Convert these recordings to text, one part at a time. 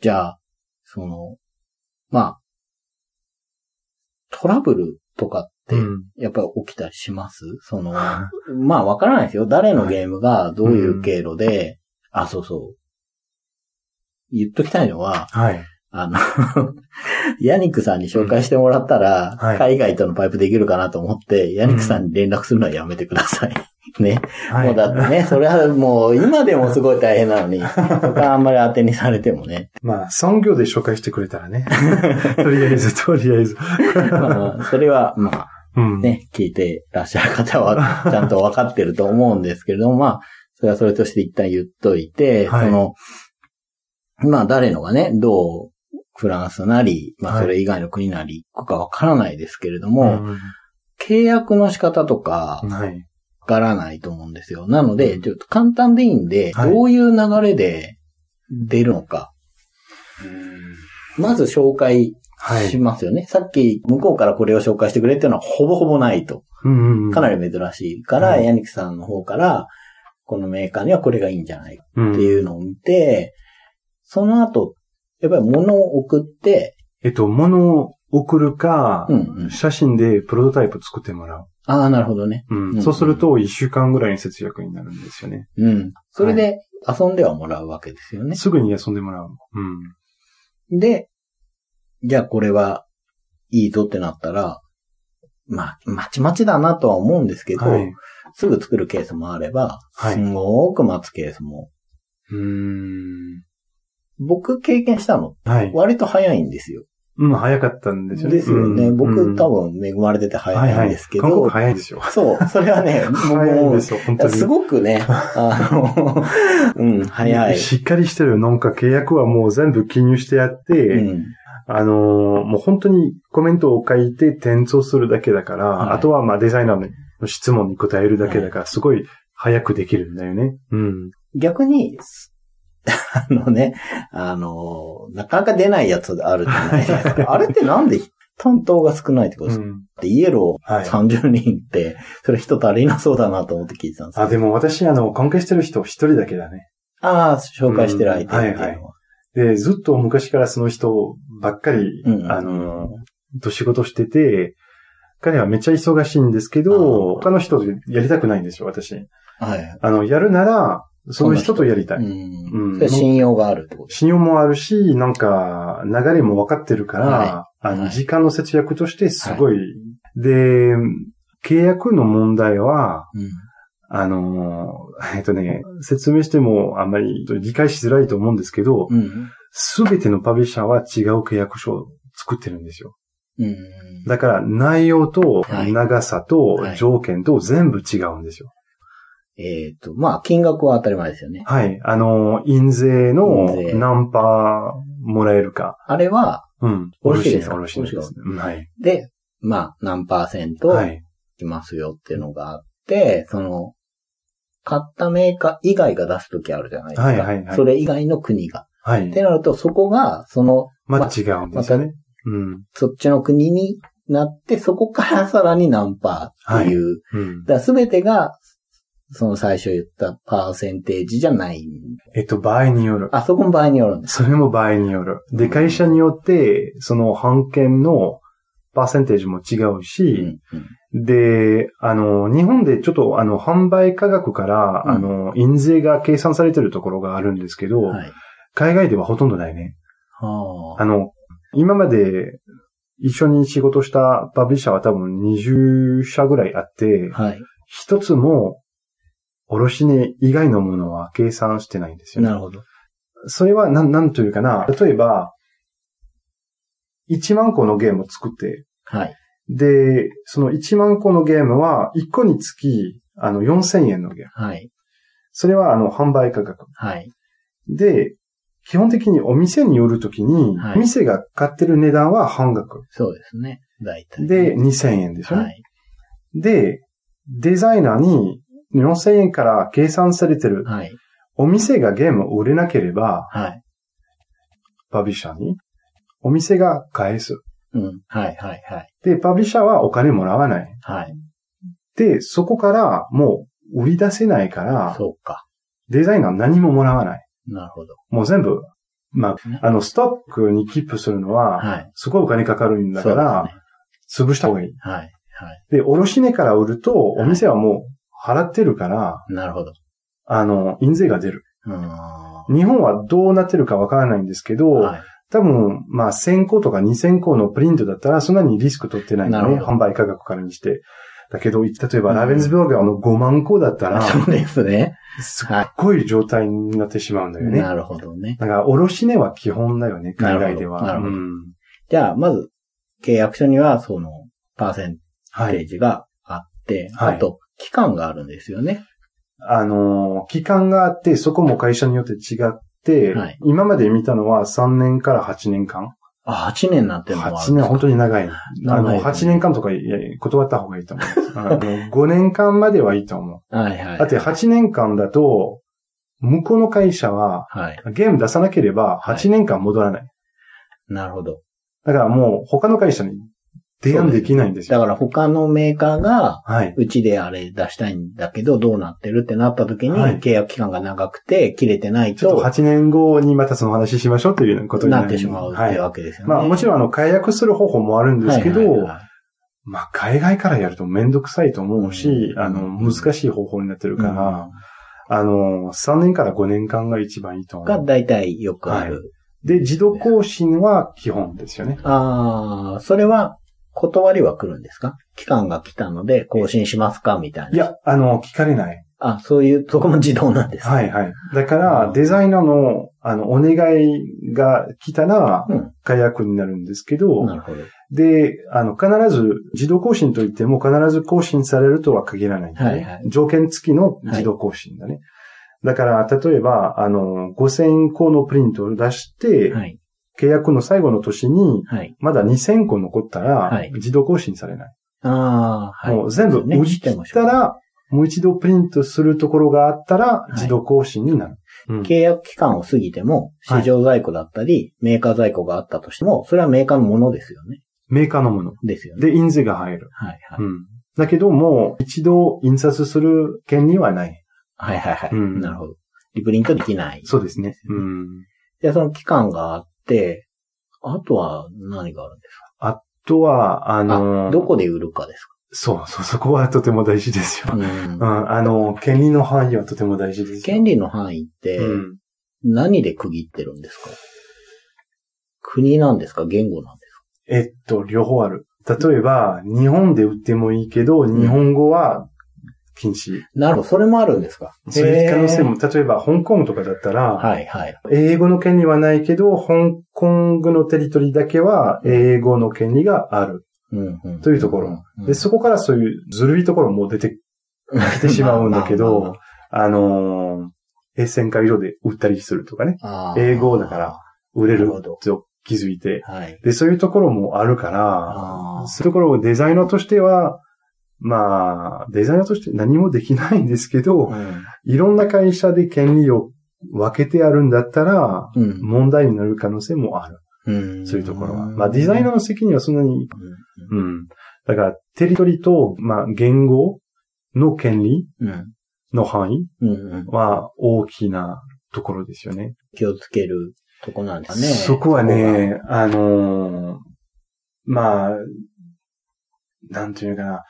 じゃあ、その、まあ、トラブルとかって、うん。やっぱり起きたりします？その、まあわからないですよ。誰のゲームがどういう経路で、あ、そうそう。言っときたいのは、はい。あの、ヤニックさんに紹介してもらったら、はい海外とのパイプできるかなと思って、ヤニックさんに連絡するのはやめてください。ね。はい。もうだってね、それはもう今でもすごい大変なのに、そこはあんまり当てにされてもね。まあ、産業で紹介してくれたらね。とりあえず、とりあえず。まあ、それは、まあうん。ね、聞いてらっしゃる方はちゃんと分かってると思うんですけれども、まあ、それはそれとして一旦言っといて、はいその、まあ誰のがね、どうフランスなり、まあはいそれ以外の国なり行くかわからないですけれども、ん契約の仕方とかはい。わからないと思うんですよ。なので、ちょっと簡単でいいんで、はいどういう流れで出るのか。まず紹介はい。しますよね。さっき向こうからこれを紹介してくれっていうのはほぼほぼないと。うんうん。かなり珍しいから、はいヤニキさんの方から、このメーカーにはこれがいいんじゃないかうんっていうのを見て、その後、やっぱり物を送って、えっと、物を送るか、うんうん写真でプロトタイプ作ってもらう。ああ、なるほどね。うんうんそうすると、一週間ぐらいの節約になるんですよね。うん。それで遊んではもらうわけですよね。すぐに遊んでもらう。うん。で、じゃあこれはいいぞってなったら、まあ、まちまちだなとは思うんですけど、はい。すぐ作るケースもあれば、はいすごく待つケースも。うーん。僕経験したの、はい。割と早いんですよ。うん、早かったんですよね。ですよね。うん僕多分恵まれてて早いんですけど、はいはい、早いですよ。そう、それはね、も う早いですよ、本当に。すごくね、あの、うん、早い。しっかりしてる。なんか契約はもう全部記入してやって、うん、あのーもう本当にコメントを書いて転送するだけだから、はいあとはまあデザイナーの質問に答えるだけだから、すごい早くできるんだよね。うん。逆に、あのね、あの、なかなか出ないやつあるじゃないですか。あれってなんで担当が少ないってことですか、うんでイエローはい30人って、それ人足りなそうだなと思って聞いてたんですあ、でも私、あの、関係してる人一人だけだね。ああ、紹介してる相手っていうのは。うんはいはいで、ずっと昔からその人ばっかり、うんうんあの、と仕事してて、彼はめっちゃ忙しいんですけど、他の人とやりたくないんですよ、私。はい。あの、やるなら、その人とやりたい。うん。うん信用があるってこと信用もあるし、なんか、流れも分かってるから、はあの、はい時間の節約としてすごい。で、契約の問題は、うん。あの、えっとね、説明してもあんまり理解しづらいと思うんですけど、うん。すべてのパブリッシャーは違う契約書を作ってるんですよ。うん。だから内容とはい長さとはい条件と全部違うんですよ。えっ、と、まあ、金額は当たり前ですよね。はい。あの、印税の何パーもらえるか。あれは、うん。おろしいですかおろしいです。はい。で、まあ、何パーセントはい。きますよっていうのがあって、その、買ったメーカー以外が出すときあるじゃないですか。はいはいはいそれ以外の国が。はいって。なると、そこが、その、まあ違うんですよね。うん。そっちの国になって、そこからさらに何パーっていう。うん。だすべてが、その最初言ったパーセンテージじゃない。えっと、場合による。あ、そこの場合によるんです。それも場合による。で、会社によって、その版権のパーセンテージも違ううし、んうんで、あの、日本でちょっと、あの、販売価格から、うんあの、印税が計算されてるところがあるんですけど、はい。海外ではほとんどないね。はあの、今まで一緒に仕事したパブリッシャーは多分20社ぐらいあって、あ。はい。一つも、卸値以外のものは計算してないんですよね。なるほど。それは、なん、なんというかな。例えば、1万個のゲームを作って、はい。で、その1万個のゲームは、1個につき、あの、4000円のゲーム。はい。それは、あの、販売価格。はい。で、基本的にお店に売るときに、はい店が買ってる値段は半額。そうですね。大体。で、2000円ですよね。はい。で、デザイナーに4000円から計算されてる。はい。お店がゲームを売れなければ、はい。パブリッシャーに、お店が返す。うん。はい。はい。はい。で、パブリッシャーはお金もらわない。はい。で、そこからもう売り出せないから、そうか。デザイナー何ももらわない。なるほど。もう全部まあ、あの、ストックにキープするのは、はい。すごいお金かかるんだから、潰した方がいい。はい。はい。で、卸値から売ると、お店はもう払ってるから、なるほど。あの、印税が出る。日本はどうなってるかわからないんですけど、はい。多分、まあ、1000個とか2000個のプリントだったら、そんなにリスク取ってないんだね。販売価格からにして。だけど、例えば、うんラベンズビョーガーの5万個だったら、そうですね。すっごい状態になってしまうんだよね。なるほどね。だから、卸値は基本だよね、海外では。なるほどうんじゃあ、まず、契約書には、その、パーセンはい。テージがあって、はいあと、期間があるんですよね。あのー、期間があって、そこも会社によって違って、はい今まで見たのは3年から8年間。あ、8年なんてのもあるんです8年、本当に長い。あの、長いですね8年間とか断った方がいいと思う。あの5年間まではいいと思う。はいはい。だって8年間だと、向こうの会社ははい。ゲーム出さなければ8年間戻らない。なるほど。だからもう他の会社に提案できないんですよ。だから他のメーカーが、はい。うちであれ出したいんだけど、どうなってるってなった時に、はい契約期間が長くて、切れてないとちょっと、8年後にまたその話しましょうということになってしまうっていうわけですよね。まあもちろんあの解約する方法もあるんですけど、はいはいはいまあ海外からやるとめんどくさいと思うし、うんあの難しい方法になってるから、うんあの3年から5年間が一番いいと思う。が大体よくある。で、自動更新は基本ですよね。ああ、それは、断りは来るんですか？期間が来たので更新しますか？みたいな。いや、あの、聞かれない。あ、そういう、そこも自動なんですかはいはい。だかうら、んデザイナーの、あの、お願いが来たらうん、解約になるんですけど、なるほど。で、あの、必ず、自動更新といっても必ず更新されるとは限らないね、はいはい条件付きの自動更新だね。だから、例えば、あの、5000個のプリントを出して、はい。契約の最後の年に、はい。まだ2000個残ったら、はい自動更新されない。ああ、はい。もう全部ね売り切ったら、もう一度プリントするところがあったら、い自動更新になる。うん契約期間を過ぎても、はい市場在庫だったり、メーカー在庫があったとしても、それはメーカーのものですよね。メーカーのもの。ですよね。で、印税が入る。はいはい。うん。だけども、一度印刷する権利はない。はいはいはい。うんなるほど。リプリントできない。そうですね。うん。で、その期間があって、あとは何があるんですあとは、あかのあ、どこで売るかですそうそう、そこはとても大事ですよ。か、うんうん、あの、権利の範囲はとても大事ですよ。権利の範囲ってうん。何で区切ってるんですか？国なんですか？言語なんですえっと、両方ある。例えば、日本で売ってもいいけど、日本語は禁止。かなるほど、それもあるんですか？そういう可能性へも、例えば、香港とかだったら、ーはいはい。英語の権利はないけど、香港のテリトリーだけは英語の権利がある。うんうんというところ。うんで、そこからそういうずるいところも出て きてしまうんだけど、あのー、エッセンカ色で売ったりするとかね。英語だから。売れると気づいて。はい。で、そういうところもあるかあら、ーそういうところをデザイナーとしては、まあ、デザイナーとして何もできないんですけど、うんいろんな会社で権利を分けてあるんだったら、うん問題になる可能性もある。うんそういうところは。まあ、デザイナーの責任はそんなに、うんうん。だから、テリトリと、まあ、言語の権利うんの範囲は大きなところですよね。気をつけるとこなんですね。そこはね、あのーまあ、なんていうかな、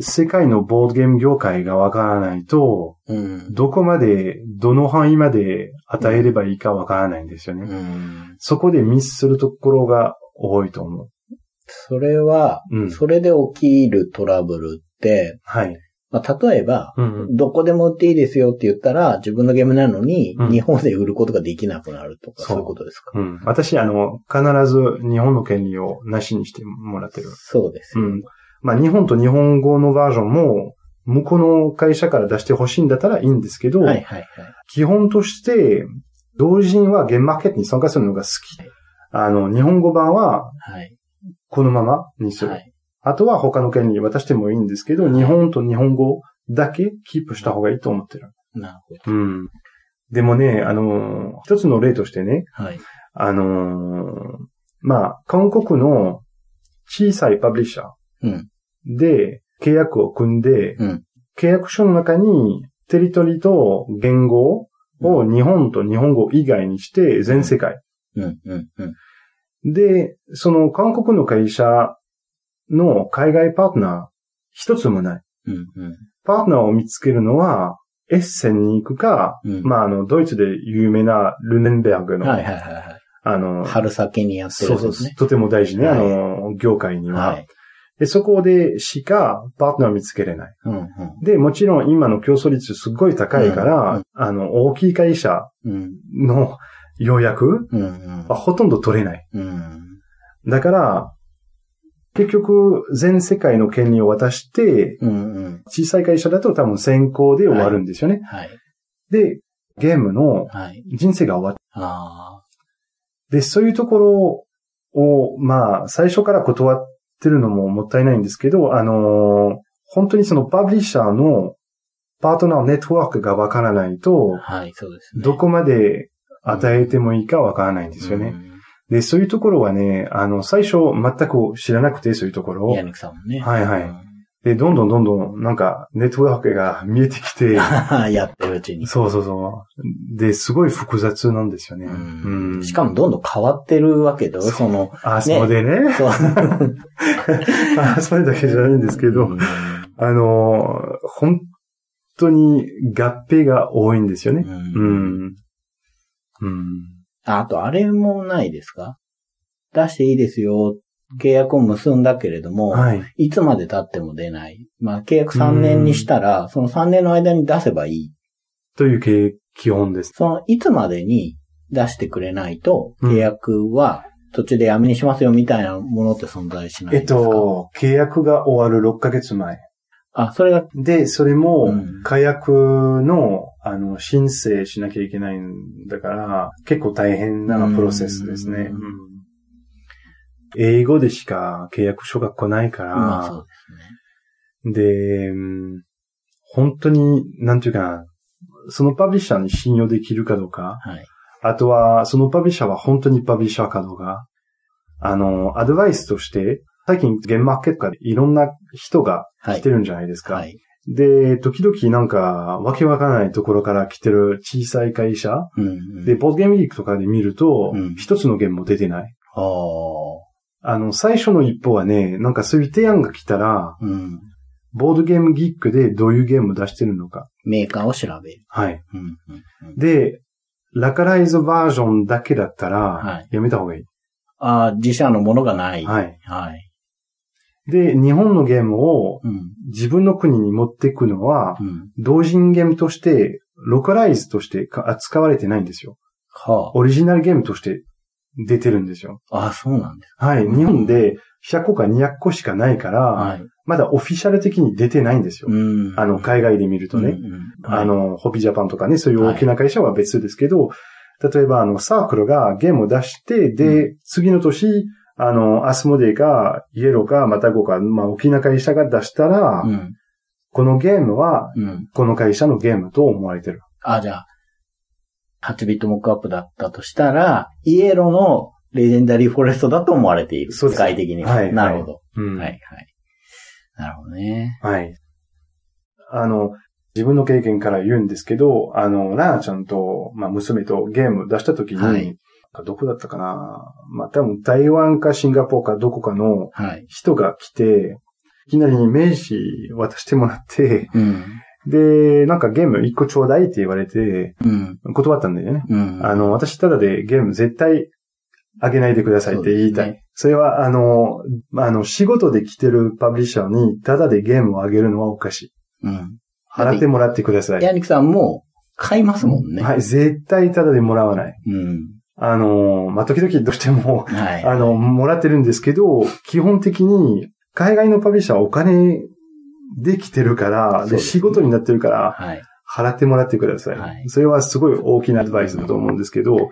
世界のボードゲーム業界がわからないと。うん。どこまで、どの範囲まで与えればいいかわからないんですよね。うん。そこでミスするところが多いと思う。それは、うん。それで起きるトラブルって、はい。まあ、例えば、うん。どこでも売っていいですよって言ったら、自分のゲームなのに、うん日本で売ることができなくなるとか、そうそういうことですか？うん。私、あの、必ず日本の権利をなしにしてもらってる。そうですよ。うん。まあ、日本と日本語のバージョンも、向こうの会社から出してほしいんだったらいいんですけど、はいはいはい。基本として、同人はゲームマーケットに参加するのが好き。あの、日本語版ははい。このままにする。はい。あとは他の権利渡してもいいんですけど、日本と日本語だけキープした方がいいと思ってる。なるほど。うん。でもね、あの、一つの例としてね、はい。あのーまあ、韓国の小さいパブリッシャうん。ーで契約を組んで、うん契約書の中にテリトリと言語を日本と日本語以外にして全世界うん、うん、うん。で、その韓国の会社の海外パートナー、一つもない。うん、うん。パートナーを見つけるのは、エッセンに行くか、うんまあ、あの、ドイツで有名なルネンベルグの、はいはいはいはい。あの、春先にやってるそうそう。とても大事ね、はいあの、業界には、はい。で、そこでしかパートナーを見つけれない。うん、で、もちろん今の競争率すっごい高いから、うんあの、大きい会社うん。うん、の予約うん、うんはほとんど取れない。うん。だから、結局、全世界の権利を渡して、うん、うん。小さい会社だと多分先行で終わるんですよね。はい。で、ゲームのはい。人生が終わっあで、そういうところを、まあ、最初から断ってるのももったいないんですけど、あのー本当にそのパブリッシャーのパートナーネットワークがわからないあ。と、はい、そうですね。どこまで与えてもいいかわからないんですよね。で、そういうところはね、あの、最初全く知らなくて、そういうところをうん。ヤ。ニクさんもね。はいはいうんで、どんどんどんどん、なんか、ネットワークが見えてきて、やってるうちに。そうそうそう。で、すごい複雑なんですよね。うんうんしかもどんどん変わってるわけで、その、あ、そうでね。そう。あ、それだけじゃないんですけどう、んあの、本当に合併が多いんですよね。ううんん。うん。ああと、あれもないですか？出していいですよ。契約を結んだけれども、はい。いつまで経っても出ない。まあ、契約3年にしたら、その3年の間に出せばいい。という系基本です。その、いつまでに出してくれないと、うん契約は途中でやめにしますよみたいなものって存在しないえっんですか？と、契約が終わる6ヶ月前。あ、それが、で、それもうん、火薬の、あの、申請しなきゃいけないんだから、結構大変なプロセスですね。うんうん英語でしか契約書が来ないから、まあそうですね。で、うん本当に、なんていうかな、そのパブリッシャーに信用できるかどうか、はい。あとは、そのパブリッシャーは本当にパブリッシャーかどうか、あの、アドバイスとして、最近ゲームマーケットからいろんな人がはい来てるんじゃないですか。はい。で、時々なんか、わけわからないところから来てる小さい会社、うん、うん。で、ボードゲームウィークとかで見るとうん、一、つのゲームも出てない。ああ。あの、最初の一歩はね、なんかそういう提案が来たら、うん。ボードゲームギックでどういうゲームを出してるのか。メーカーを調べる。はい。うん、うん、うん。で、ラカライズバージョンだけだったはらい、やめた方がいい。ああ、自社のものがない。はい。はい。で、日本のゲームをうん。自分の国に持っていくのは、うん。同人ゲームとして、ロカライズとしてか扱われてないんですよ。はオリジナルゲームとして出てるんですよ。あ。ああ、そうなんですはい。うん日本で100個か200個しかないから、か。はい。まだオフィシャル的に出てないんですよ。うん。あの、海外で見るとね。うんうんあ、の、ホビージャパンとかね、そういう大きな会社は別ですけど、例えば、あの、サークルがゲームを出して、で、次の年、あの、アスモデイか、イエローか、またゴか、まあ、大きな会社が出したら、うん。このゲームは、うん。この会社のゲームと思われてる。あ、じゃあ、8ビットモックアップだったとしたら、イエローのレジェンダリーフォレストだと思われている。そうです世界的には。はいなるほど。うん。はい、はい。なるほどね。はい。あの、自分の経験から言うんですけど、あの、ラーナちゃんと、まあ、娘とゲーム出した時に、はいどこだったかな？まあ、多分台湾かシンガポールかどこかのはい。人が来て、いきなり名刺渡してもらって、うん。で、なんかゲーム一個ちょうだいって言われて、うん。断ったんだよね。うん。あの、私ただでゲーム絶対あげないでくださいって言いたい。そ,、ねれは、あの、あの、仕事で来てるパブリッシャーにただでゲームをあげるのはおかしい。うん。払ってもらってください。ヤニクさんも買いますもんね。はい、絶対ただでもらわない。うん。あの、まあ、時々どうしても、はい。あの、もらってるんですけど、基本的に、海外のパブリッシャーはお金できてるから、で、仕事になってるから、はい。払ってもらってください。はいそれはすごい大きなアドバイスだと思うんですけど、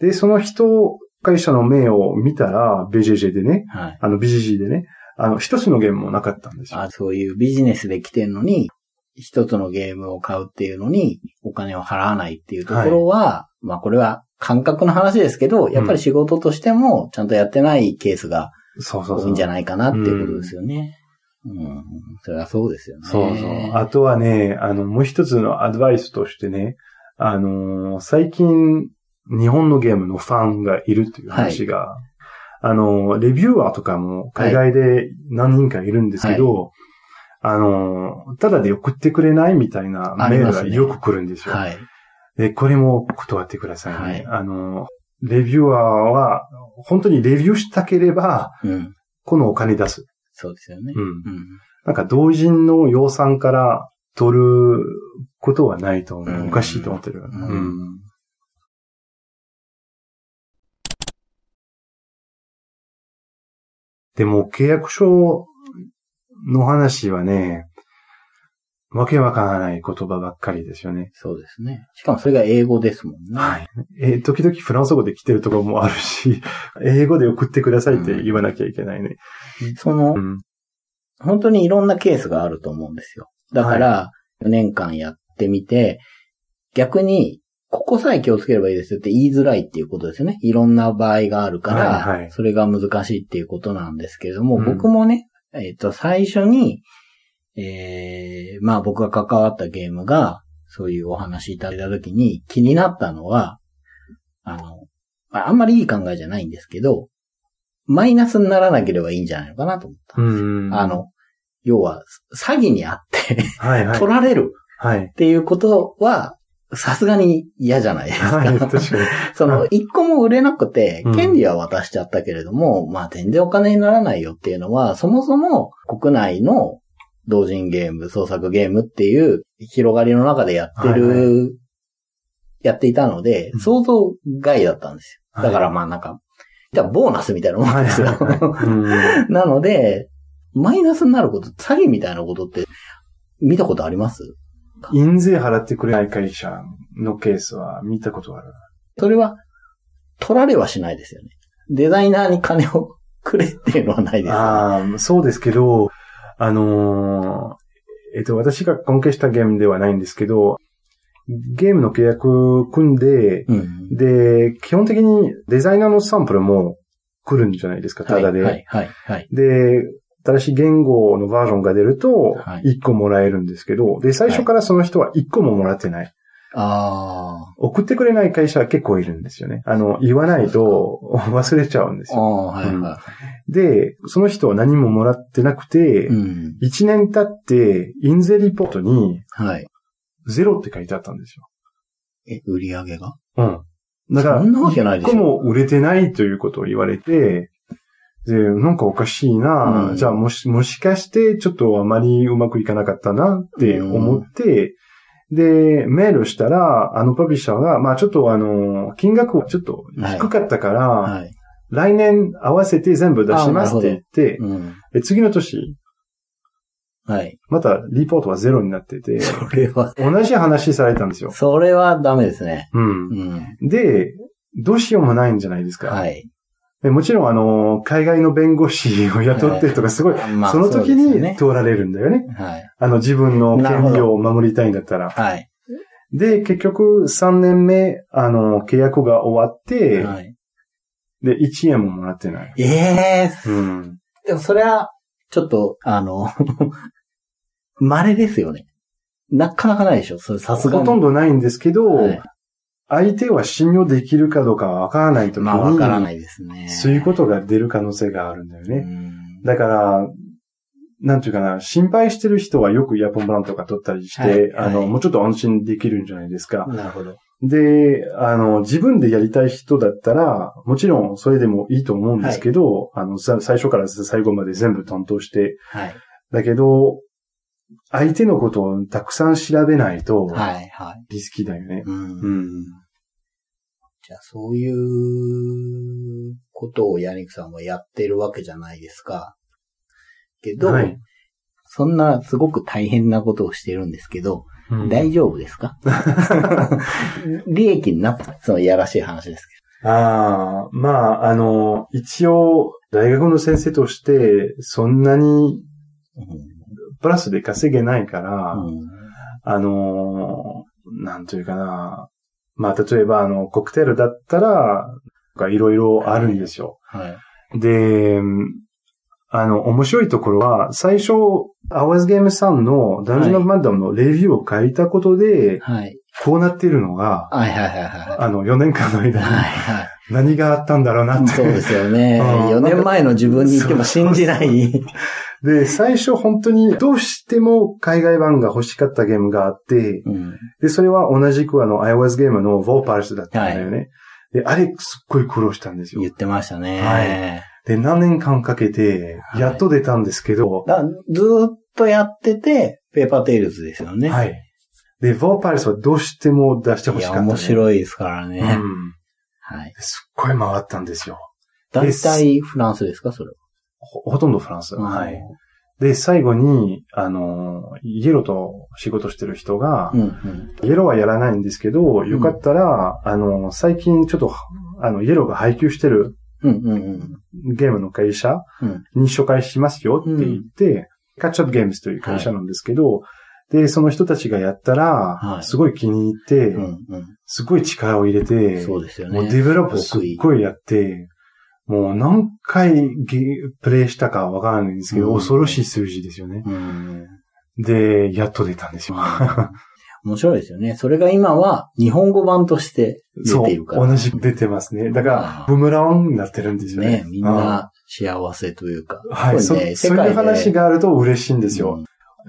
で、その人、会社の名を見たら、BJJ でね、はい。あの、BGG でね、あの、一つのゲームもなかったんですよ。あそういうビジネスで来てんのに、一つのゲームを買うっていうのに、お金を払わないっていうところは、まあこれは感覚の話ですけど、やっぱり仕事としてもちゃんとやってないケースがそうそうそう。多いんじゃないかなっていうことですよね。うん。それはそうですよね。そうそう。あとはね、あの、もう一つのアドバイスとしてね、あのー最近、日本のゲームのファンがいるっていう話が、あの、レビューアーとかも海外で何人かいるんですけど、あの、ただで送ってくれないみたいなメールがよく来るんですよ。はい。で、これも断ってくださいね。はいあの、レビューアーは、本当にレビューしたければ、うん。このお金出す。そうですよね。うん。うん。なんか同人の予算から取ることはないと思う。うんおかしいと思ってる。うんうんでも契約書の話はね、わけわからない言葉ばっかりですよね。そうですね。しかもそれが英語ですもんね。はい。えー時々フランス語で来てるところもあるし、英語で送ってくださいって言わなきゃいけないね。そのう、ん。本当にいろんなケースがあると思うんですよ。だから、4年間やってみて、逆に、ここさえ気をつければいいですよって言いづらいっていうことですよね。いろんな場合があるから、はいはいそれが難しいっていうことなんですけれども、うん僕もね、えっ、と、最初に、えー、まあ僕が関わったゲームが、そういうお話いただいたときに気になったのは、あの、まああんまりいい考えじゃないんですけど、マイナスにならなければいいんじゃないのかなと思ったんですようん。あ、の、要は、詐欺にあって、はいはい。取られるはい。っていうことは、さすがに嫌じゃないですか。はい、確かに。その、一個も売れなくてうん、権利は渡しちゃったけれども、まあ全然お金にならないよっていうのは、そもそも国内の同人ゲーム、創作ゲームっていう広がりの中でやってる、はいやっていたのでう、ん想像外だったんですよ。はいだからまあなんか、じゃあボーナスみたいなもんですよ。なので、マイナスになること、詐欺みたいなことって見たことあります？印税払ってくれない会社のケースは見たことある。それは、取られはしないですよね。デザイナーに金をくれっていうのはないですよね。ああ、そうですけど、あのーえっと、私が関係したゲームではないんですけど、ゲームの契約組んで、うん。で、基本的にデザイナーのサンプルも来るんじゃないですか、ただで。はい、はい、はい。で、新しい言語のバージョンが出るとはい、1個もらえるんですけど、で、最初からその人は1個ももらってない。あ送ってくれない会社は結構いるんですよね。あの、言わないと忘れちゃうんですあ。あよ。あ、はい、はで、その人は何ももらってなくてい。、うん。1年経って、印税リポートにはい。ゼロって書いてあったんですよ。え、売り上げが？うん。だから、そんなわけないでも売れてないということを言われて、で、なんかおかしいな、うんじゃあもし、もしかしてちょっとあまりうまくいかなかったなって思って、で、メールしたら、あのパブリッシャーが、まあちょっとあの、金額はちょっと低かったから、はい。来年合わせて全部出しますって言って、うん。で次の年、はい。またリポートはゼロになってて、それは、同じ話されたんですよ。それはダメですね。うんう。ん。で、どうしようもないんじゃないですか。はい。でもちろん、あの、海外の弁護士を雇ってるとか、すごい、まあその時に通られるんだよね。はい。あの、自分の権利を守りたいんだったら。はい。で、結局、3年目、あの、契約が終わって、はい。で、1円ももらってない。ええうん。でもそれは、ちょっと、あの、稀ですよね。なかなかないでしょそれさすがに。ほとんどないんですけど、はい相手は信用できるかどうかはわからないとまあ、わからないですね。そういうことが出る可能性があるんだよね。うんだから、なんていうかな、心配してる人はよくイヤポンブランとか取ったりして、はいあの、はいもうちょっと安心できるんじゃないですか。なるほど。で、あの、自分でやりたい人だったら、もちろんそれでもいいと思うんですけど、あの、さ最初から最後まで全部担当して、はい。だけど、相手のことをたくさん調べないと、はい、はい。リスキーだよね。うんうん。じゃあ、そういうことをヤニクさんはやってるわけじゃないですか。けど、はいそんなすごく大変なことをしてるんですけど、うん大丈夫ですか？利益になったそのいやらしい話ですああ、まあ、あの、一応、大学の先生として、そんなにけど。プラスで稼げないから、うんあのーなんというかな。まあ、例えば、あの、コクテルだったら、いろいろあるんですよ。はい。で、あの、面白いところは、最初、アワーズゲームさんのダンジョンマダムのレビューを書いたことで、はい。こうなっているのが、はいはいはいはい。あの、4年間の間にはいはい。何があったんだろうなって。そうですよね。うん4年前の自分に言っても信じない。で、最初本当にどうしても海外版が欲しかったゲームがあって、うん。で、それは同じくあの iOS ゲームの v o p a l s だったんだよね。で、あれすっごい苦労したんですよ言。ってましたね。はいで、何年間かけて、やっと出たんですけど、だずーっとやってて、ペーパーテイルズですよね。はい。で、v o p a l s はどうしても出してほしかった、ね。面白いですからね。うん。はい。すっごい回ったんですよ。大体フランスですか？それほほとんどフランス。は。はい。で、最後に、あの、イエローと仕事してる人が、うんうん。イエローはやらないんですけど、よかったら、あの、最近ちょっと、あの、イエローが配給してるうんうんうん。ゲームの会社うんに紹介しますよって言って、カッチアップゲームズという会社なんですけど、で、その人たちがやったら、はいすごい気に入って、うんうん。すごい力を入れて、そうですよね。もうデベロップすっごいやって、もう何回ゲプレイしたかわからないんですけど、うん恐ろしい数字ですよね。うん。で、やっと出たんですよ。面白いですよね。それが今は日本語版として出そうているから。同じく出てますね。だからブームランになってるんですよね。ね、みんな幸せというか。はい、そすごねそういう話があると嬉しいんですよ。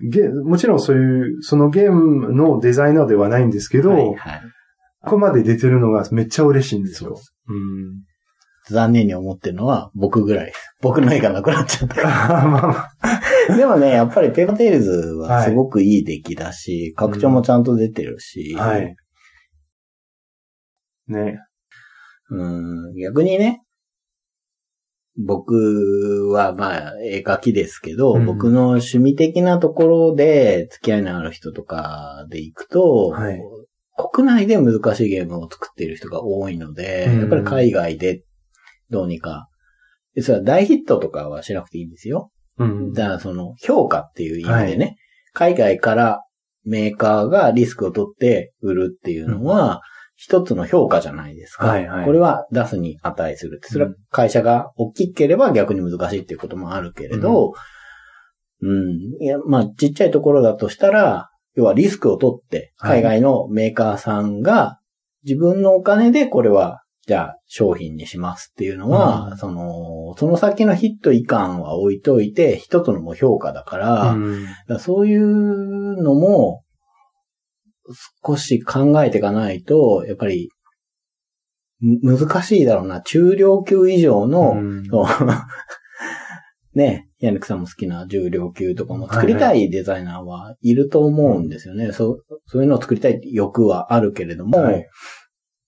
ゲもちろんそういう、そのゲームのデザイナーではないんですけど、うんはいはい。ここまで出てるのがめっちゃ嬉しいんですよ。残念に思ってるのは僕ぐらい。僕の絵がなくなっちゃった から。でもね、やっぱりペーパーテイルズはすごくいい出来だし、拡張もちゃんと出てるし。はい。ね。うん、逆にね、僕はまあ絵描きですけど、うん。僕の趣味的なところで付き合いのある人とかで行くと、はい。国内で難しいゲームを作っている人が多いので、うん。やっぱり海外でどうにか、でそれは大ヒットとかはしなくていいんですよ。うん。だからその評価っていう意味でね、海外からメーカーがリスクを取って売るっていうのは、一つの評価じゃないですか。はいはいこれは出すに値する。それは会社が大きければ逆に難しいっていうこともあるけれど、うん。いや、まあ、ちっちゃいところだとしたら、要はリスクを取って、はい海外のメーカーさんが自分のお金でこれは、じゃあ商品にしますっていうのは、うんその、その先のヒット以下は置いといて、一つのもう評価だから、うんだからそういうのも、少し考えていかないと、やっぱり、む難しいだろうな。中量級以上の、うん。ね、ヤニクさんも好きな重量級とかも作りたいデザイナーはいると思うんですよね。そうそういうのを作りたい欲はあるけれども、はい。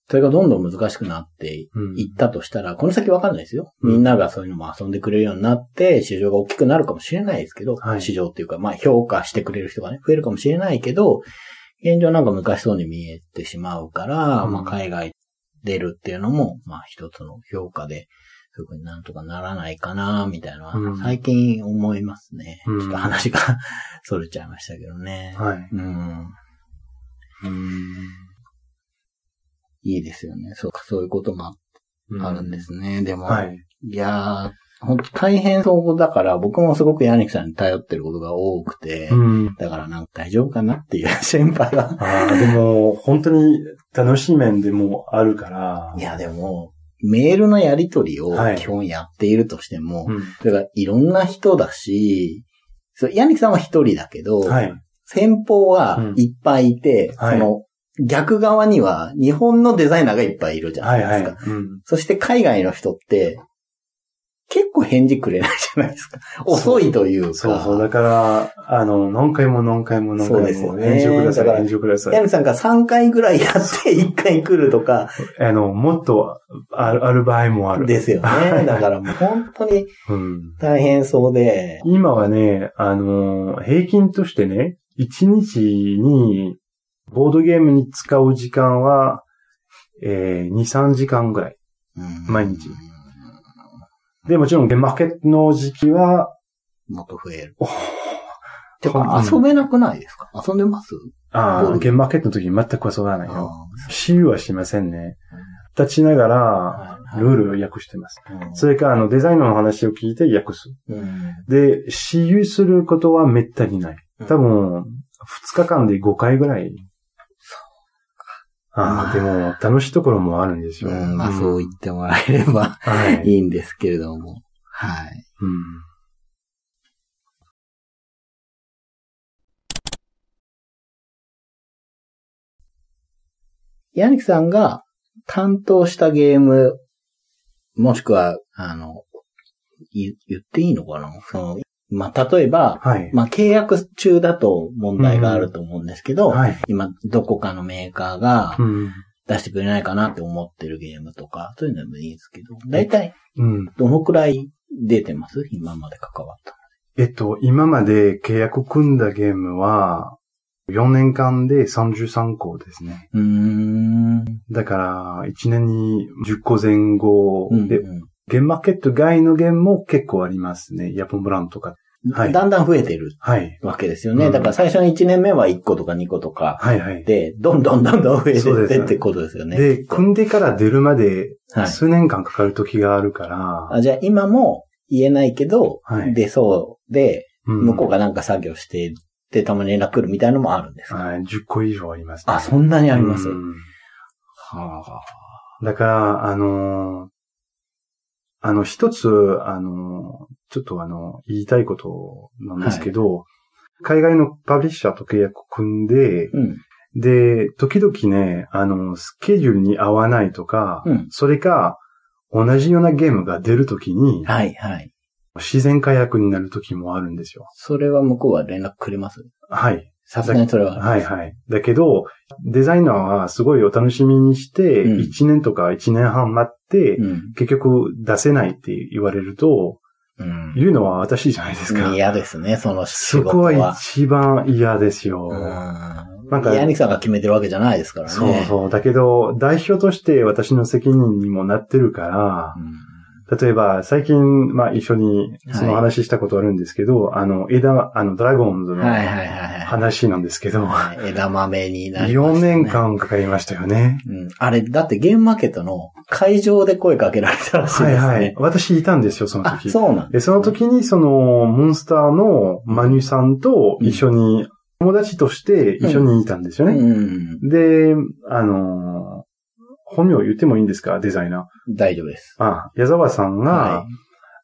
それがどんどん難しくなっていうん。ったとしたら、この先わかんないですよ。うん。みんながそういうのも遊んでくれるようになって、市場が大きくなるかもしれないですけど、はい。市場っていうか、まあ評価してくれる人がね、増えるかもしれないけど、現状なんか難しそうに見えてしまうから、うんまあ海外出るっていうのも、まあ一つの評価で、そういうふうになんとかならないかな、みたいなのうんは、最近思いますね。うんちょっと話が それちゃいましたけどね。はい。うん。いいですよね。そうか、そういうこともうんあるんですね。でも、はい。いやー、本当大変そうだから、僕もすごくヤニクさんに頼ってることが多くて、うん。だからなんか大丈夫かなっていう心配は。ああ、でも、本当に楽しい面でもあるから。いや、でも、メールのやり取りをはい基本やっているとしても、うん。それがいろんな人だし、ヤニクさんは一人だけど、はい。先方はいっぱいいて、うんはいその逆側には日本のデザイナーがいっぱいいるじゃなはいいですか。はい。うん。そして海外の人って、結構返事くれないじゃないですか。遅いというか。そうそう。だから、あの、何回も何回も何そう回も、ですよね返事をください、返事をください。ヤニさんが3回ぐらいやって 1回来るとか、あの、もっとあるある場合もある。ですよね。だからもう本当にうん。大変そうで、今はね、あの、平均としてね、1日に、ボードゲームに使う時間は、えー、2、3時間ぐらい。うん毎日で、もちろん、マーケットの時期は、もっと増える。おてか、遊べなくないですか？遊んでます？ああ、うんゲームマーケットの時全く遊ばないよ。あ私有はしませんね。立ちながら、ールールを訳してます。うんそれから、あの、デザイナーの話を聞いて訳す。うんで、私有することはめったにない。多分、2日間で5回ぐらい。ああ、でも、楽しいところもあるんですよ。うん、まあそう言ってもらえればはい。いいんですけれども。はい。うん。ヤニクさんが担当したゲーム、もしくは、あの、い言っていいのかな？その、まあ、例えば、はい。まあ、契約中だと問題があると思うんですけど、はい。今、どこかのメーカーがうん。出してくれないかなって思ってるゲームとか、そういうのでもいいですけど、だいたいうん。どのくらい出てます？今まで関わった。えっと、今まで契約組んだゲームは、4年間で33個ですね。うーん。だから、1年に10個前後で、うんうんゲームマーケット外のゲームも結構ありますね。ヤポンブランとか。はいだんだん増えてるはい。わけですよね。うんだから最初の1年目は1個とか2個とかはいはい。で、どんどんどんどん増えてってってことですよね。で、組んでから出るまではい。数年間かかる時があるから、あじゃあ今も言えないけど、はい出そうで、うん向こうがなんか作業してで、たまに連絡来るみたいなのもあるんですか、はい、10個以上あります、ね。あ、そんなにあります、うんはあ。だから、あのーあの、一つ、あのーちょっとあの、言いたいことなんですけど、海外のパブリッシャーと契約組んで、うん。で、時々ね、あの、スケジュールに合わないとか、うんそれか、同じようなゲームが出るときに、はい、はい。自然解約になるときもあるんですよ。それは向こうは連絡くれます？はい。さすがにそれは。はいはい。だけど、デザイナーはすごいお楽しみにして、うん1年とか1年半待って、うん。結局出せないって言われると、うん。言うのは私じゃないですか。嫌ですね、その仕そ事は。こは一番嫌ですよ。うん。なんかヤニクさんが決めてるわけじゃないですからね。そうそう。だけど、代表として私の責任にもなってるから、うん。例えば、最近、まあ一緒にその話したことあるんですけど、あの、枝、あの、ドラゴンズのはいはいはいはい。話なんですけど、はい枝豆になりました、ね。4年。間かかりましたよね。うん。あれ、だってゲームマーケットの会場で声かけられたらしいですね。はいはい。私いたんですよ、そのあ、時。そうなんで、その時にその、モンスターのマニュさんと一緒に、友達として一緒にいたんですよね。うん。で、あのー本名言ってもいいんですか？デザイナ大丈夫です。ー。あ、矢沢さんが、は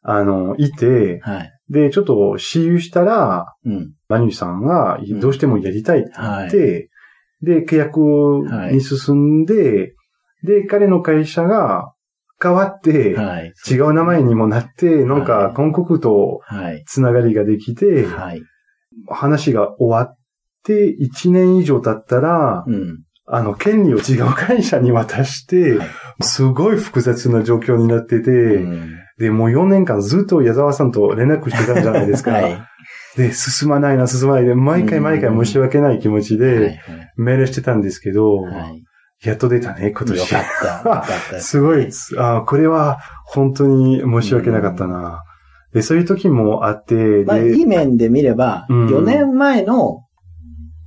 あの、いて、い。はい。で、ちょっと私有したら、うん。マニュさんがんどうしてもやりたいって言はい。って、で、契約に進んで、で、彼の会社が変わって、はい。違う名前にもなって、なんはいか韓国とはい。つながりができて、はい。話が終わって1年以上経ったら、うん。あの、権利を違う会社に渡してはい、すごい複雑な状況になってて、うんで、もう4年間ずっと矢沢さんと連絡してたんじゃないですか。はい。で、進まないな、進まないで、毎回毎回申し訳ない気持ちはい。で、メールしてたんですけど、はい。やっと出たね、今年。よかった。よかったです すごい、あこれは本当に申し訳なかったな。で、そういう時もあって、まあ、で、いい面で見れば、うん4年前の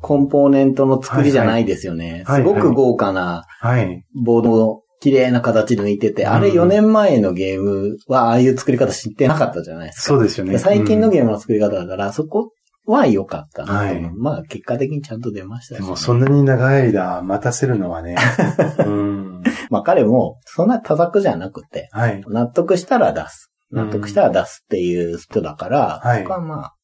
コンポーネントの作りじゃないですよね。はいはいすごく豪華なはい。ボードを綺麗な形で抜いてて、うんあれ4年前のゲームはああいう作り方知ってなかったじゃないですか。そうですよね。最近のーゲームの作り方だから、そこは良かったなはいまあ、結果的にちゃんと出ましたし、でもそんなに長い間待たせるのはね。うん。まあ、彼も、そんな多作じゃなくて、はい。納得したら出す。納得したら出すっていう人だから、はいそこはまあ、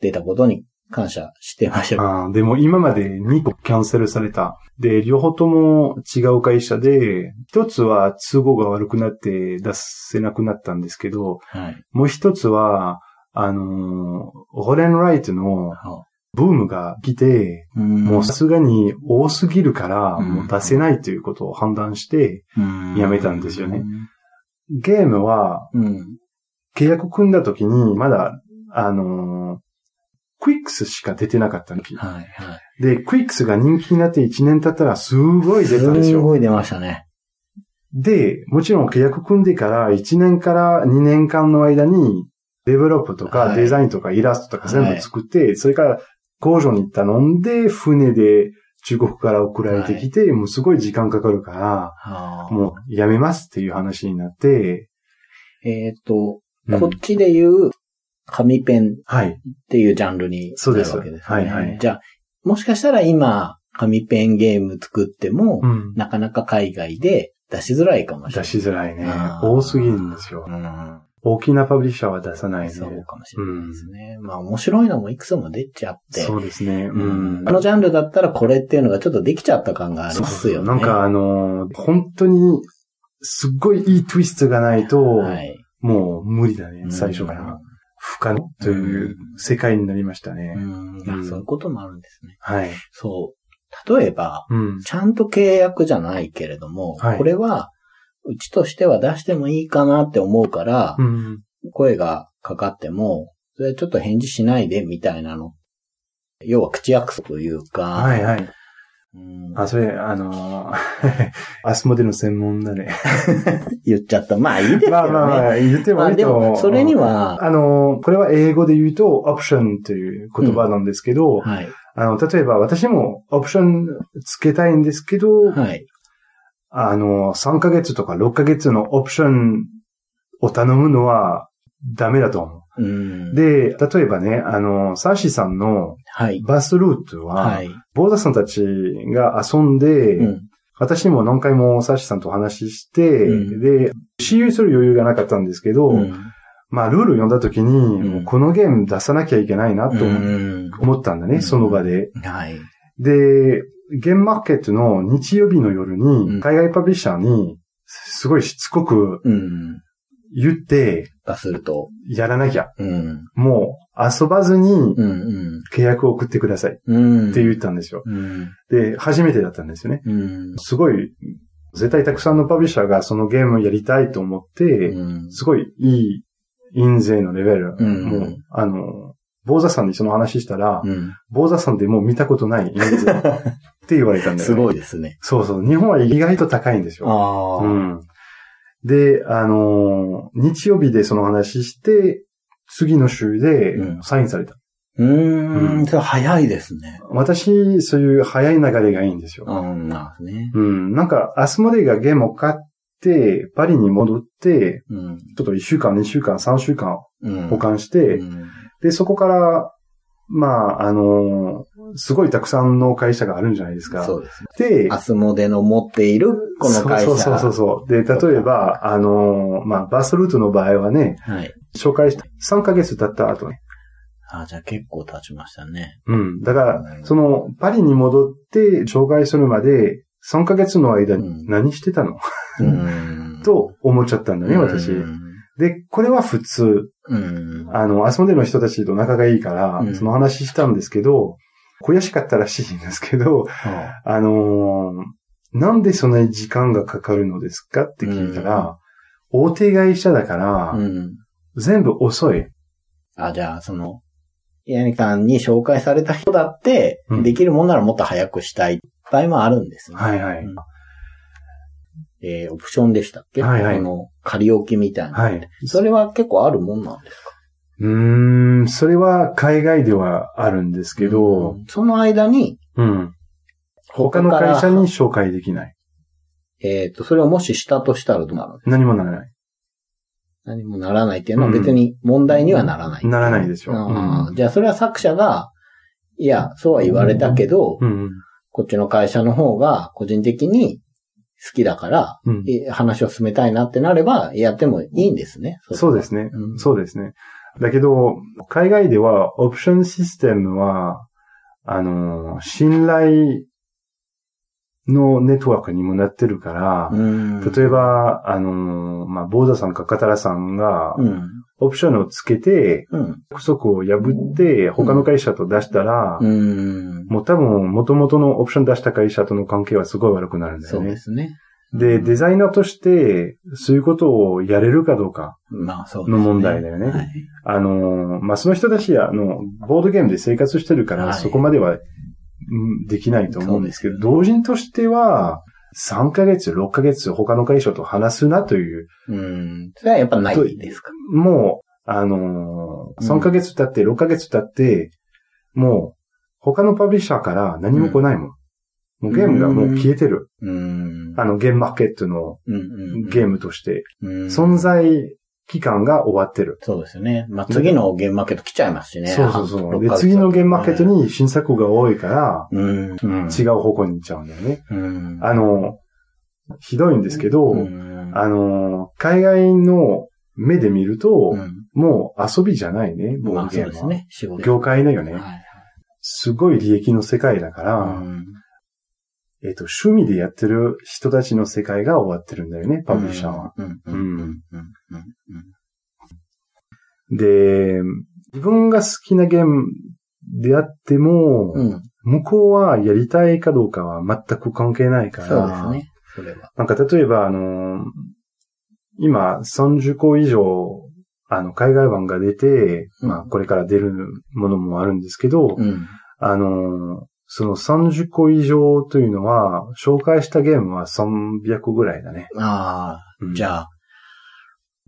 出たことに感謝してましょう。あーでも今まで2個キャンセルされた。で、両方とも違う会社で、一つは都合が悪くなって出せなくなったんですけど、はい。もう一つは、あのー、ホレンライトのブームが来て、もうさすがに多すぎるから、うんもう出せないということを判断して、うんやめたんですよね。ゲームはうん。契約組んだ時に、まだ、あのークイックスしか出てなかったの。はい、はい。で、クイックスが人気になって1年経ったらすごい出たんですよ。すごい出ましたね。で、もちろん契約組んでから1年から2年間の間に、デベロップとかはいデザインとかイラストとか全部作って、それから工場に頼んで、船で中国から送られてきて、もうすごい時間かかるから、はあもうやめますっていう話になって、えっ、と、うんこっちで言う紙ペンはい。っていうジャンルになるそうですわけですね。はいはいじゃあ、もしかしたら今、紙ペンゲーム作っても、うん。なかなか海外で出しづらいかもしれ出ない。しづらいね多すぎるんですよ。うん。大きなパブリッシャーは出さないね。そうかもしれないですね。まあ面白いのもいくつも出ちゃって。そうですね。ううんん。あのジャンルだったらこれっていうのがちょっとできちゃった感がありますよね。なんかあのー本当に、すっごいいいツイストがないと、はい。もう無理だねう、ん最初から。不可能という世界になりましたね。そういうこともあるんですね。はい。そう。例えば、うん。ちゃんと契約じゃないけれども、はいこれは、うちとしては出してもいいかなって思うから、うん。声がかかっても、それちょっと返事しないでみたいなの。要は口約束というか、はいはい。うんあ、それ、あのー アスモデの専門だね。言っちゃった。まあいいですけどね。まあまあまあ、言ってもまあでいいと思う。も、それには、あのーこれは英語で言うと、オプションという言葉なんですけど、はい。あの、例えば私もオプションつけたいんですけど、はい。あの、3ヶ月とか6ヶ月のオプションを頼むのはダメだと思うで、例えばね、あの、サーシさんのはい。バスルートは、はい。ボーダさんたちが遊んで、うん。私も何回もサーシさんと話して、うんで、私有する余裕がなかったんですけど、うんまあ、ルール読んだ時に、このゲーム出さなきゃいけないなと思ったんだね、うんその場で。はい。で、ゲームマーケットの日曜日の夜うんに、海外パブリッシャーに、すごいしつこくうん。言って、がすると。やらなきゃ。うん。もう、遊ばずに。契約を送ってくださいっうん。て言ったんですよ。うん。で、初めてだったんですよね。うん。すごい、絶対たくさんのパブリッシャーがそのゲームをやりたいと思って、うんすごいいい印税のレベル。うんもう、あの、坊座さんにその話したら、うん。坊座さんでもう見たことない印税って言われたんだよ、ね。すごいですね。そうそう。日本は意外と高いんですよ。ああ。うん。で、あのー日曜日でその話して、次の週でうんサインされた。うー。うんんそれ早いですね。私、そういう早い流れがいいんですよ。うん、なんですね。うん。なんか、アスモデイがゲームを買って、パリに戻って、うん。ちょっと1週間、2週間、3週間うん。保管して、うんで、そこから、まあ、あのーすごいたくさんの会社があるんじゃないですか。そうですね。で、アスモデの持っているこの会社。そうそうそうそう。で、例えば、あのーまあ、バスルートの場合はね、はい。紹介した3ヶ月経った後ね。あじゃあ結構経ちましたね。うん。だからう、んその、パリに戻って紹介するまで、3ヶ月の間うんに何してたの、うん。と思っちゃったんだね、私。うん。で、これは普通、うん。あの、アスモデの人たちと仲がいいから、うんその話したんですけど、悔しかったらしいんですけど、はあのーなんでそんなに時間がかかるのですかって聞いたら、大手会社だから。全部遅い。あ、じゃあ、その、ヤニさんに紹介された人だって、うんできるもんならもっと早くしたい場合もあるんですね。はいはい。うんえーオプションでしたっけ？はいはいこの、仮置きみたいな。はい。それは結構あるもんなんですか？うーん、それは海外ではあるんですけど、うんその間に、うん。他の会社に紹介できない。えっ、と、それをもししたとしたらどうなる何もならない。何もならないっていうのは別に問題にはならない。ならないですよ。あーじゃあそれは作者が、いや、そうは言われたけど、うん。こっちの会社の方が個人的に好きだから、うん。え話を進めたいなってなれば、やってもいいんですね。そうですね。うんそうですね。だけど、海外ではオプションシステムは、あの、信頼のネットワークにもなってるから、うん。例えば、あの、まあ、ボーダさんかカタラさんがう、ん。オプションをつけて、うん。約束を破って、他の会社と出したら、うん。もう多分、元々のオプション出した会社との関係はすごい悪くなるんだよねそうで。すね。で、デザイナーとして、そういうことをやれるかどうか。の問題だよねはい。あの、まあ、その人たちは、あの、ボードゲームで生活してるから、はいそこまでは、うんできないと思うんですけど、そうですよ同人としては、3ヶ月、6ヶ月、他の会社と話すなという、うん。それはやっぱないですか？もう、あのー、うん3ヶ月経って、6ヶ月経って、もう、他のパブリッシャーから何も来ないもん。もうゲームがもう消えてる。うん。あの、ゲームマーケットの。ゲームとして。うん、存在期間が終わってる。そうですよね。まあ、次のゲームマーケット来ちゃいますしね。そうそうそう。で、6ヶ月次のゲームマーケットに新作が多いから。違う方向に行っちゃうんだよね。うん。あの、ひどいんですけど、うん、あの、海外の目で見ると、うんもう遊びじゃないね、ボまあードゲームは。そうですね。業界だよね。はい。すごい利益の世界だから、うんえっ、と、趣味でやってる人たちの世界が終わってるんだよね、パブリッシャーは。。で、自分が好きなゲームであっても、うん。うん。向こうはやりたいかどうかは全く関係ないから、そうですね。それは。なんか例えば、あの、今30個以上、あの、海外版が出て、うんまあ、これから出るものもあるんですけど、うん。あの、その30個以上というのは、紹介したゲームは300個ぐらいだね。ああ、うんじゃあ、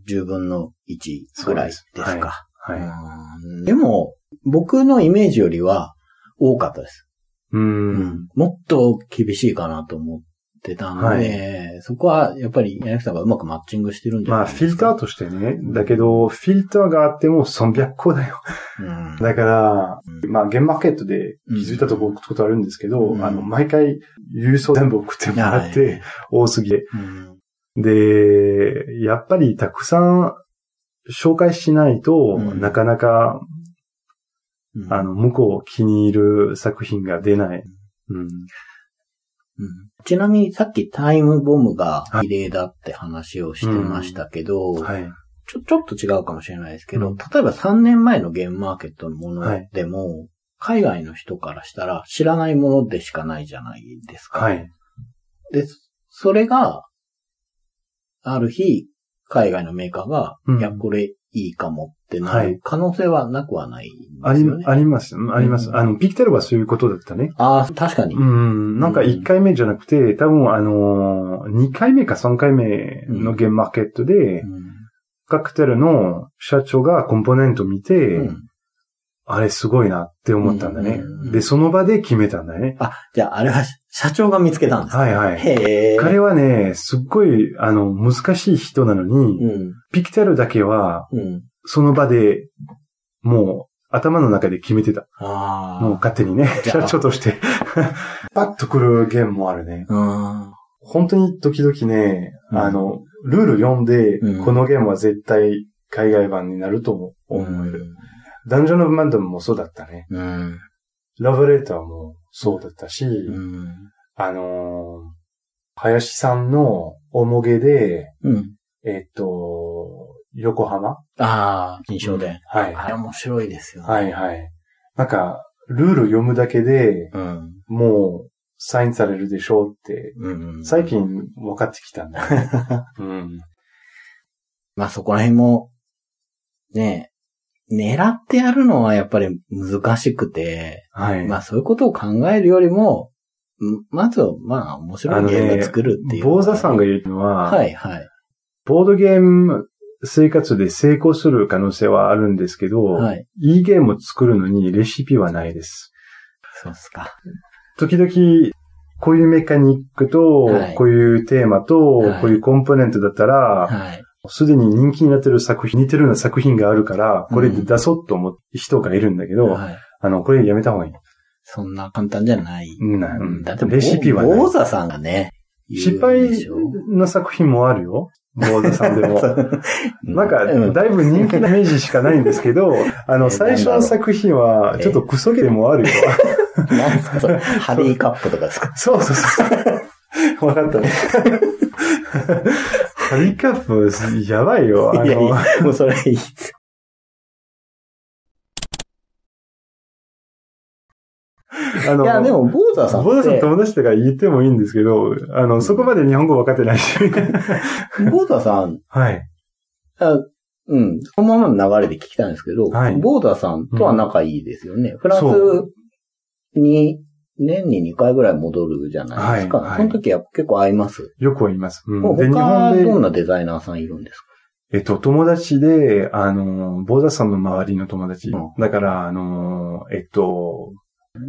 10分の1ぐらいですそうですか。はい。うんでも、僕のイメージよりは多かったです。う。うんもっと厳しいかなと思ってたので、そこはやっぱり柳さんがうまくマッチングしてるんじゃまあ、ないですか。フィルターとしてね。だけど、フィルターがあっても300個だよ。うんだから、うんまあ、ゲームマーケットで気づいたとこことあるんですけど、うんあの、毎回、郵送全部送ってもらって、多すぎて。うんで、やっぱりたくさん紹介しないと、うんなかなか、うんあの、向こう気に入る作品が出ない。うん。うんちなみにさっきタイムボムが異例だって話をしてましたけど、はい。ちょ、ちょっと違うかもしれないですけど、うん例えば3年前のゲームマーケットのものはいでも、海外の人からしたら知らないものでしかないじゃないですか。はい。で、それが、ある日、海外のメーカーが、うんいや、これいいかもってなはいる可能性はなくはないんありですよね。、あります。あります。うんあの、ピクテルはそういうことだったね。ああ、確かに。うん。なんか1回目じゃなくて、多分あのー、2回目か3回目のゲームマーケットで、うんカクテルの社長がコンポーネント見て、うんあれすごいなって思ったんだね。で、その場で決めたんだね。あ、じゃあ、あれは社長が見つけたんですかはいはい。彼はね、すっごい、あの、難しい人なのに、うん。ピクテルだけは、うん。その場で、もう、頭の中で決めてた。もう勝手にね、社長として。パッと来るゲームもあるね。うん。本当に時々ね、うんあの、ルール読んで、うんこのゲームは絶対海外版になると思思える。ダンジョン・オブ・マンドムもそうだったね。うん。ラブレーターもそうだったし、うん。あのー林さんのおもげで、うん。えっと、横浜？ああ、印象で。はい。あれ面白いですよね。はいはい。なんか、ルール読むだけで、うん。もう、サインされるでしょうって、うん。最近分かってきたんだ。うん。まあそこら辺も、ね狙ってやるのはやっぱり難しくて、はい。まあそういうことを考えるよりも、んまずはまあ面白いゲームを作るっていう。坊座さんが言うのは、はいはい。ボードゲーム生活で成功する可能性はあるんですけど、はい。いいゲームを作るのにレシピはないです。そうっすか。時々、こういうメカニックと、はいこういうテーマと、はいこういうコンポーネントだったら、はい。すでに人気になってる作品、似てるような作品があるから、これで出そうと思う人がいるんだけど、はい。あの、これやめた方がいい。そんな簡単じゃない。うんなうんだって、レシピはない坊座さんがね、失敗の作品もあるよ。ボードさんでも。なんか、うだいぶ人気なイメージしかないんですけど、あの、え最初の作品は、ちょっとクソゲーもあるよ。なんすかそれハリーカップとかですか？そうそうそう。わかったね。ハリカップ、やばいよ。あいやいの、や、もうそれいい。あのいや、でも、坊座さん。ボードさん友達とか言ってもいいんですけど、あの、そこまで日本語分かってないし。ボーダーさん、はい。あうん、そのままの流れで聞きたいんですけど、はいボーダーさんとは仲いいですよね。フランそスに年に2回ぐらい戻るじゃないですか。はいはいその時は結構会います？よく言います。うん他本で、どんなデザイナーさんいるんですか？えっと、友達で、あの、ボーダさんの周りの友達。うんだから、あの、えっと、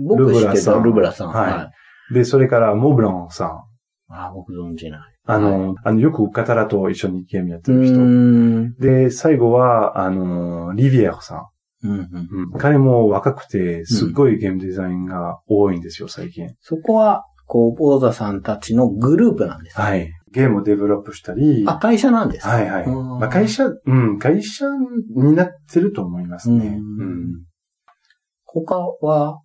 僕知ってたルルブブラさん。ラさんはいで、それから、モブランさん。あ、僕存じない。あの、あの、よくカタラと一緒にゲームやってうる人。ん。で、最後は、あの、リビエルさうんうん。ん。うん。彼も若くて、すっごいゲームデザインが多いんですよ、最近。そこは、こう、ボーザさんたちのグループなんですか？はい。ゲームをデベロップしたり、あ、会社なんですか？はいはい。うんまあ、会社、うん、会社になってると思いますね。ううんん。他は、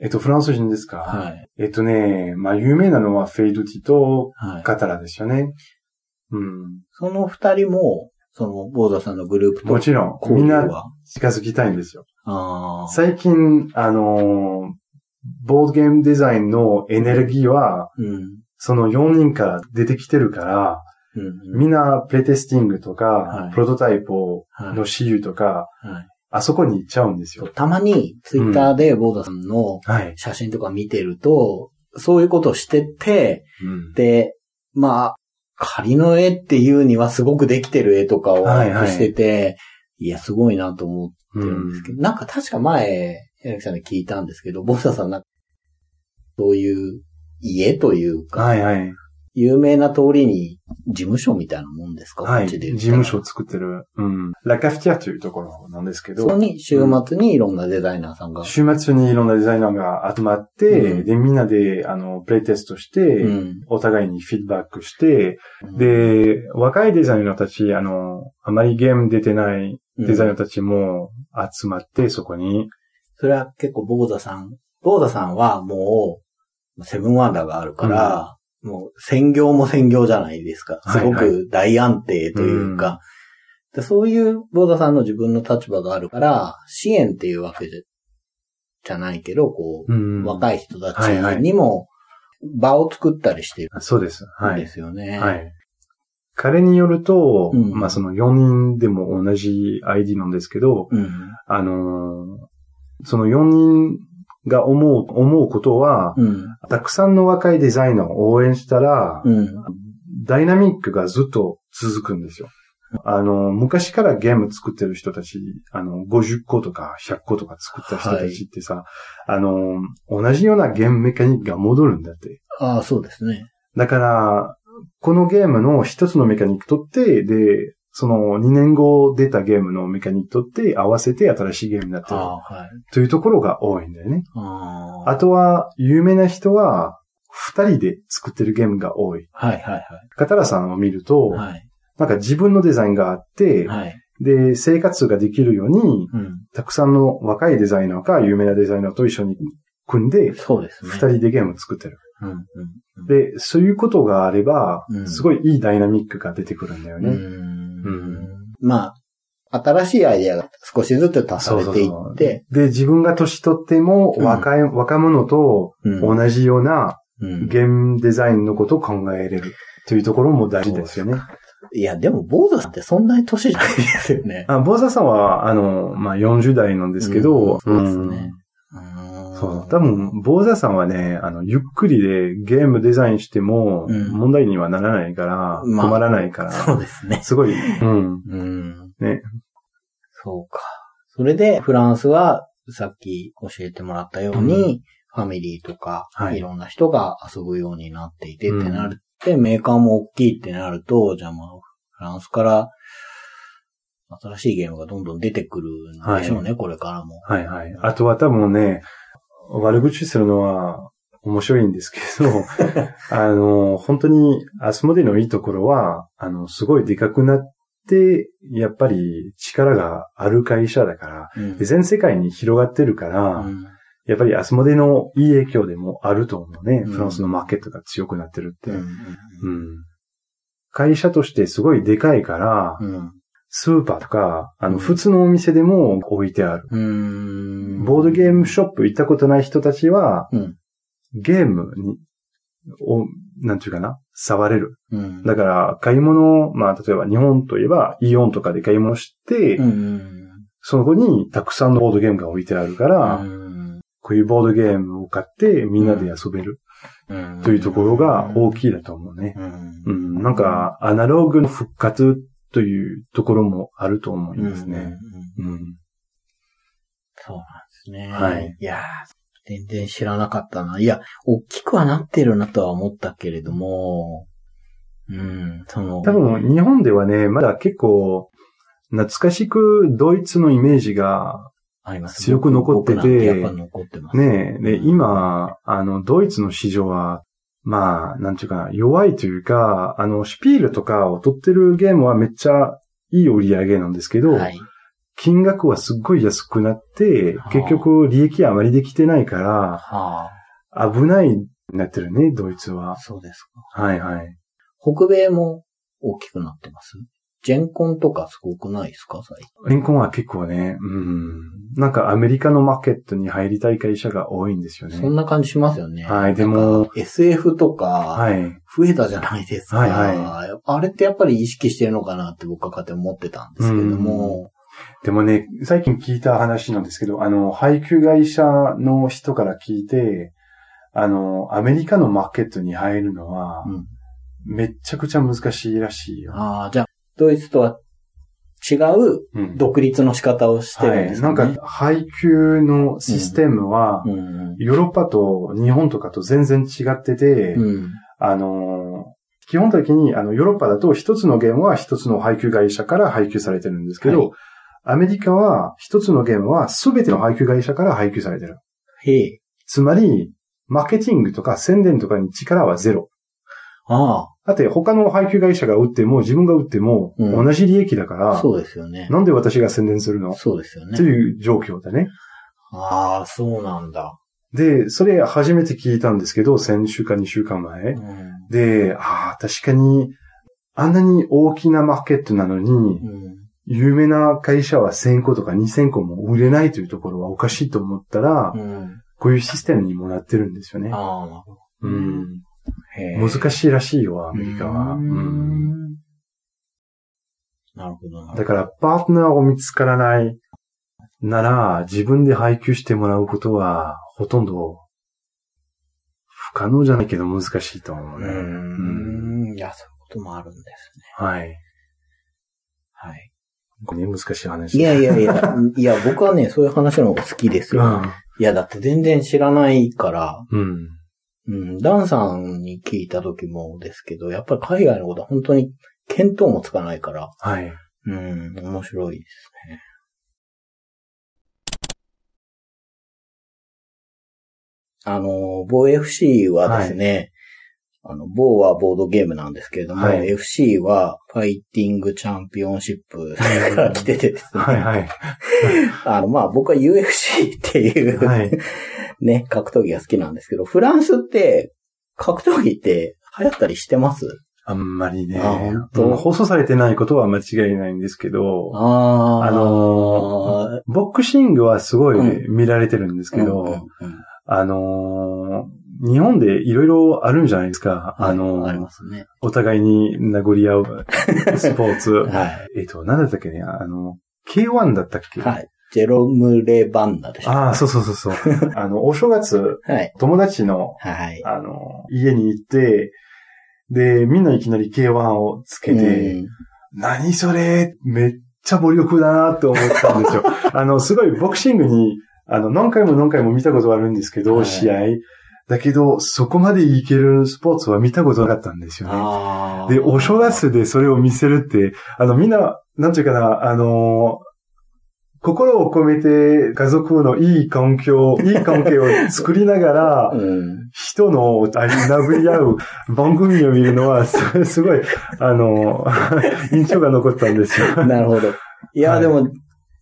えっと、フランス人ですか？はい。えっとね、まあ、有名なのはフェイドティとはい。カタラですよね。うん。その二人も、その、ボーザさんのグループともちろん、交みんな近づきたいんですよ。最近、あのーボードゲームデザインのエネルギーは、うん。その4人から出てきてるから、うんうん。みんなプレテスティングとか、はいプロトタイプの私有とか、はいあそこに行っちゃうんですよ。たまに、ツイッターでボーザさんのはい。写真とか見てると、そういうことをしてて、うんで、まあ、仮の絵っていうにはすごくできてる絵とかをアはいはいップしてて、いや、すごいなと思ってるんですけど、なんか確か前、エレクさんに聞いたんですけど、ボーザさんなんか、そういう家というか、はいはい。有名な通りに事務所みたいなもんですか？はい。事務所を作ってる、うん。ラカフティアというところなんですけど、そこに週末にいろんなデザイナーさんが。週末にいろんなデザイナーが集まって、うん。で、みんなで、あの、プレイテストして、うん。お互いにフィードバックして、、で、若いデザイナーたち、あの、あまりゲーム出てないデザイナーたちも集まって、そこに、それは結構ボーザさん、ボーザさんはもう、セブンワンダーがあるから、もう専業も専業じゃないですか。すごはいく大安定というか、でそういうボーザさんの自分の立場があるから、支援っていうわけじゃないけど、こう、うん若い人たちはいはいにも場を作ったりしてるそうです。はいんで。すよね。はい。彼によると、うんまあその4人でも同じ ID なんですけど、うん。あのーその4人が思う、思うことは、うん。たくさんの若いデザイナーを応援したら、うん。ダイナミックがずっと続くんですよ。あの、昔からゲーム作ってる人たち、あの、50個とか100個とか作った人たちってさ、あの、同じようなゲームメカニックが戻るんだって。ああ、そうですね。だから、このゲームの一つのメカニックとって、で、その2年後出たゲームのメカニックとって合わせて新しいゲームになってる。というところが多いんだよね。ああ。あとは、有名な人は、二人で作ってるゲームが多い。はいはいカタラさんを見ると、はい。はい。なんか自分のデザインがあって、はい。で、生活ができるように、うん。たくさんの若いデザイナーか有名なデザイナーと一緒に組んで、そうですね。二人でゲームを作ってる。うん。うん。で、そういうことがあればう、んすごいいいダイナミックが出てくるんだようね。ん。まあ、新しいアイデアが少しずつ足されていって、で、自分が年取ってもうん。若い、若者とうん。同じようなうん。ゲームデザインのことを考えれるというところも大事ですよね。いや、でも、坊主さんってそんなに年じゃないですよね。あ、坊主さんは、あの、まあ、40代なんですけど、うん。そうですね。そう。多分、坊主さんはね、あの、ゆっくりでゲームデザインしてもうん問題にはならないから、まあ困らないから、そうですね。すごい、うん。うん。ね。そうか。それで、フランスは、さっき教えてもらったように、ファミリーとか、はいいろんな人が遊ぶようになっていてうんってなるって、メーカーも大きいってなると、じゃあまあ、フランスから、新しいゲームがどんどん出てくるんでしょうね、これからも。はいはい。あとは多分ね、悪口するのは面白いんですけど、あの、本当にアスモデのいいところは、あの、すごいでかくなって、やっぱり力がある会社だから、うん。で全世界に広がってるから、うん。やっぱりアスモデのいい影響でもあると思うね。うん。フランスのマーケットが強くなってるって。会社としてすごいでかいから、うんスーパーとか、あの、うん普通のお店でも置いてある。うん。ボードゲームショップ行ったことない人たちは、うんゲームに、を、なんていうかな、触れる。うん。だから、買い物、まあ、例えば日本といえば、イオンとかで買い物して、うん。そこにたくさんのボードゲームが置いてあるから、うんこういうボードゲームを買ってみんなで遊べるうんというところが大きいだと思うね。うんうん、なんか、アナログの復活というところもあると思いますね。うんうんうんうん。そうなんですね。はい。いやー、全然知らなかったな。いや、大きくはなってるなとは思ったけれども、うん。その、多分、日本ではね、まだ結構、懐かしくドイツのイメージが、あります強く残ってて。ね、で、今、あの、ドイツの市場は、まあ、なんていうかな、弱いというか、あの、シュピールとかを取ってるゲームはめっちゃいい売り上げなんですけど、はい。金額はすっごい安くなってはあ、結局利益あまりできてないから、はあ、危ないになってるね、ドイツは。そうですか。はいはい。北米も大きくなってます？ジェンコンとかすごくないですか？最近。レンコンは結構ね、うん。なんかアメリカのマーケットに入りたい会社が多いんですよね。そんな感じしますよね。はいでも SF とか、はい。増えたじゃないですか。はいはあれってやっぱり意識してるのかなって僕は勝手に思ってたんですけども。でもね、最近聞いた話なんですけど、あの、配給会社の人から聞いて、あの、アメリカのマーケットに入るのは、うんめっちゃくちゃ難しいらしいよ。ああ、じゃあ、ドイツとは違ううん独立の仕方をしてるんですはい。ね。なんか、配給のシステムは、うん、ヨーロッパと日本とかと全然違ってて、うん。あの、基本的に、あの、ヨーロッパだと一つのゲームは一つの配給会社から配給されてるんですけど、はいアメリカは一つのゲームは全ての配給会社から配給されてる。へえ。つまり、マーケティングとか宣伝とかに力はゼロ。あだって他の配給会社が売っても自分が売ってもうん同じ利益だかあ、ら、そうですよね。なんで私が宣伝するの？そうですよねと。いう状況だね。ああ、そうなんだ。で、それ初めて聞いたんですけど、先週か2週間前。うん。で、ああ、確かに、あんなに大きなマーケットなのに、うん。有名な会社は1000個とか2000個も売れないというところはおかしいと思ったら、うん。こういうシステムにもなってるんですよね。ああ、なるほど。うん、難しいらしいよ、アメリカは。ううんんなるほどな。だから、パートナーを見つからないなら、自分で配給してもらうことは、ほとんど、不可能じゃないけど難しいと思ううね。ーん。いや、そういうこともあるんですね。はい。はい。これね難しい話。いやいやいや、いや、僕はね、そういう話の方が好きですよ。いや、だって全然知らないから、うん。うん、ダンさんに聞いた時もですけど、やっぱり海外のことは本当に見当もつかないから、はい。うん、面白いですね。あの、某 FC はですね、あの、某はボードゲームなんですけれども、はい FC はファイティングチャンピオンシップから来ててですね、はいはい。あの、まあ僕は UFC っていう、はい。ね、格闘技が好きなんですけど、フランスって格闘技って流行ったりしてます？あんまりね。放送されてないことは間違いないんですけど、ああのーボクシングはすごい見られてるんですけど、うんうんうんあのー日本でいろいろあるんじゃないですか。あのーありますね。お互いに殴り合うスポーツ。はい。えっと、なんだったっけね、あの、K1 だったっけ？はい。ジェロム・レバンナでしょ。ああ、そうそうそうそう。あの、お正月、はい。友達の、はい。あの、家に行って、で、みんないきなり K1 をつけて、うん何それめっちゃ暴力だなって思ったんですよ。あの、すごいボクシングに、あの、何回も何回も見たことあるんですけど、はい試合。だけど、そこまでいけるスポーツは見たことなかったんですよね。あーで、お正月でそれを見せるって、あの、みんな、なんていうかな、あの心を込めて家族のいい環境、いい関係を作りながら、うん。人のあり殴り合う番組を見るのは、すすごい、あの、印象が残ったんですよ。なるほど。いや、はいでも、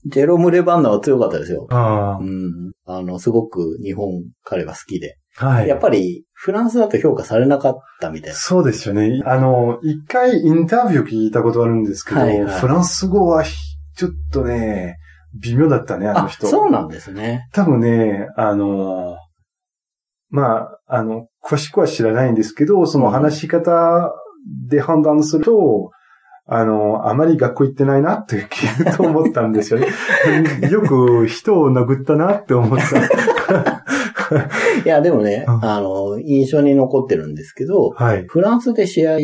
ジェロム・レバンナは強かったですよ。あうん。あの、すごく日本、彼が好きで。あはい。やっぱり、フランスだと評価されなかったみたいな。そうですよね。あの、一回インタビュー聞いたことあるんですけど、はいはいフランス語はひちょっとね、微妙だったね、あのあ、人。そうなんですね。多分ね、あの、まあ、あの、詳しくは知らないんですけど、その話し方で判断すると、あの、あまり学校行ってないなって聞くと思ったんですよね。よく人を殴ったなって思った。いや、でもね、うんあの、印象に残ってるんですけど、はい。フランスで試合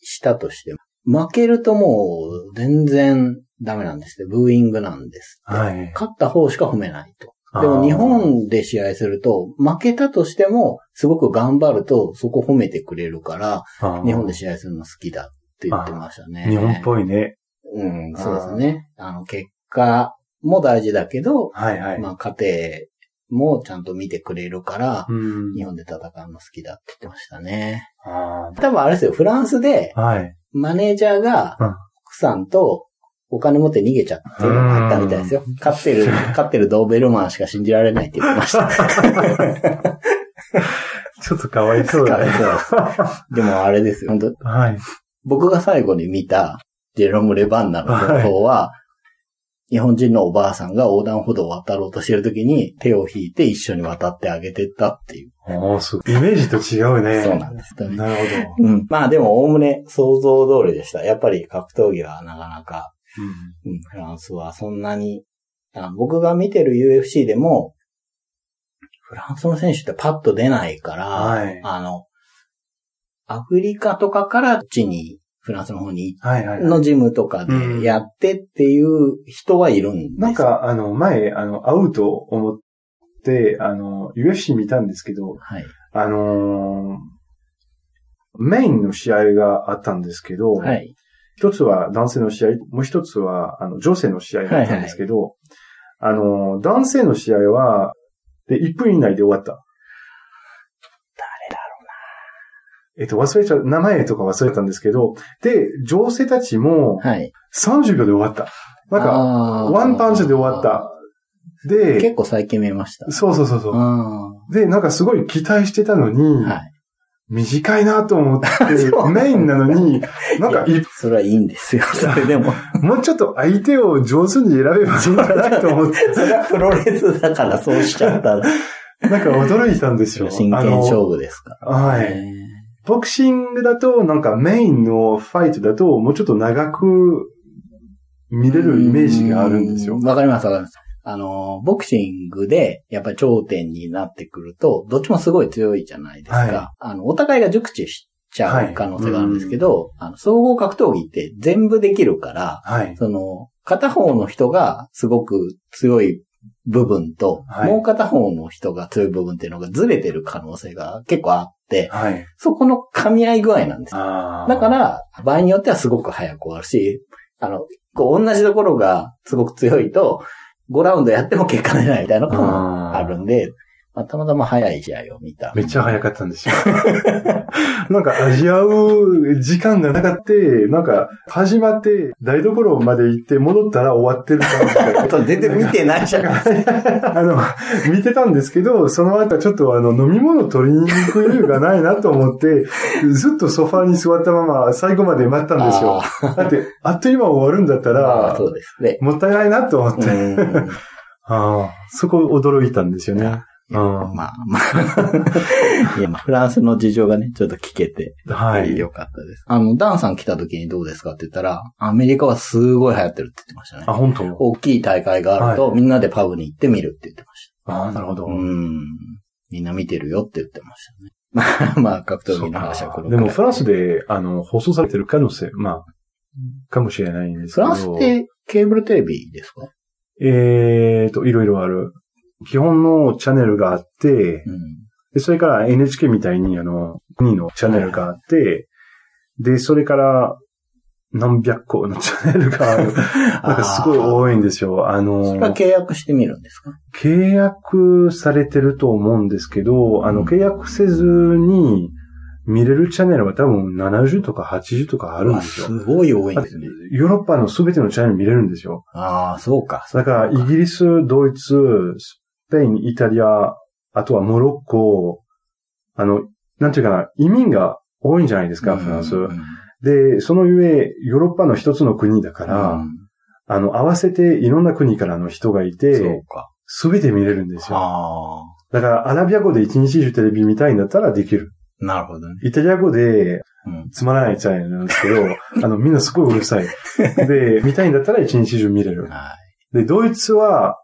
したとしても、負けるともう全然ダメなんですって。ブーイングなんです。はい。勝った方しか褒めないと。でも日本で試合すると、負けたとしても、すごく頑張ると、そこ褒めてくれるから、日本で試合するの好きだって言ってましたね。日本っぽいね。うん、そうですね。あの、結果も大事だけど、はいはい。まあ、家庭もちゃんと見てくれるから、うん日本で戦うの好きだって言ってましたね。あ多分あれですよ、フランスでーはい。マネージャーがうん奥さんとお金持って逃げちゃってあったみたいですよ。勝ってる、勝ってるドーベルマンしか信じられないって言ってました。ちょっとかわいそうだね。でもあれですよ、本当はい。僕が最後に見たジェロム・レバンナの情報は、日本人のおばあさんが横断歩道を渡ろうとしてる時に手を引いて一緒に渡ってあげてったっていう。おーすごい。イメージと違うね。そうなんです。なるほうん。まあでも、おおむね想像通りでした。やっぱり格闘技はなかなか、ど。うん、フランスはそんなに、あ僕が見てる UFC でも、フランスの選手ってパッと出ないから、はいあの、アフリカとかからこっちに、フランスの方に。のジムとかでやってっていう人はいるんですよなん、か、あの、前、あの、会うと思って、あの、UFC 見たんですけど、はい。あのーメインの試合があったんですけど、はい。一つは男性の試合、もう一つは、あの、女性の試合だったんですけど、あの、男性の試合は、で、1分以内で終わった。誰だえっと、忘れちゃう、名前とか忘れたんですけど、で、女性たちもはい。30秒で終わった。なんか、かワンパンチで終わった。で、結構最近見ました。そうそうそうそう。あで、なんかすごい期待してたのに、はい。短いなと思って メインなのに、なんかいそれはいいんですよ。それでも。もうちょっと相手を上手に選べばいいんじゃないと思って、それはプロレスだからそうしちゃったら。なんか驚いたんですよ。真剣勝負ですかはら。い。ねボクシングだと、なんかメインのファイトだと、もうちょっと長く見れるイメージがあるんですよう。わかります、わかります。あの、ボクシングで、やっぱり頂点になってくると、どっちもすごい強いじゃないですか。はいあの、お互いが熟知しちゃう可能性があるんですけど、あの、総合格闘技って全部できるから、はい。その、片方の人がすごく強い部分と、はいもう片方の人が強い部分っていうのがずれてる可能性が結構あって、はい。そこの噛み合い具合なんですよだか、ら、場合によってはすごく早く終わるし、あの、こう同じところがすごく強いと、5ラウンドやっても結果出ないみたいなこともあるんで、まあ、たまたま早い試合を見た。めっちゃ早かったんですよ。なんか味合う時間がなかった。なんか始まって台所まで行って戻ったら終わってる感じで。全然見てないじゃん。あの、見てたんですけど、その後ちょっとあの、飲み物取りに行く余裕がないなと思って、ずっとソファーに座ったまま最後まで待ったんですよ。だって、あっという間終わるんだったまあら、そうですね。もったいないなと思って、うんああそこ驚いたんですよね。いやうんまあまあ。いや、まあ、フランスの事情がね、ちょっと聞けて、はい。よかったです。あの、ダンさん来た時にどうですかって言ったら、アメリカはすごい流行ってるって言ってましたねあ、。本当？大きい大会があると、はみんなでパブに行って見るって言ってましああ、なるほど。た。うん。みんな見てるよって言ってましたね。まあ、まあ、格闘技の話はこれでもフランスで、あの、放送されてる可能性、まあ、かもしれないんですけど。フランスってケーブルテレビですか？えーと、いろいろある。基本のチャンネルがあって、うん。で、それから NHK みたいに、あの、国のチャンネルがあって、で、それから何百個のチャンネルがある。なんかすごい多いんですよ。あそのれ、は契約してみるんですか？契約されてると思うんですけど、あの、うん契約せずに見れるチャンネルは多分70とか80とかあるんですよ。すごい多いんですね。ヨーロッパのすべてのチャンネル見れるんですよ。ああ、そうか。だから、イギリス、ドイツ、スペイン、イタリア、あとはモロッコ、あの、なんていうかな、移民が多いんじゃないですか、フランス。うんで、そのゆえ、ヨーロッパの一つの国だから、うんあの、合わせていろんな国からの人がいそうて、か。すべて見れるんですよ。あだから、アラビア語で一日中テレビ見たいんだったらできる。あ、なるほどね。イタリア語でうん。つまらないチャンネルなんですけど、あの、みんなすごいうるさい。で、見たいんだったら一日中見れる。はで、ドイツは、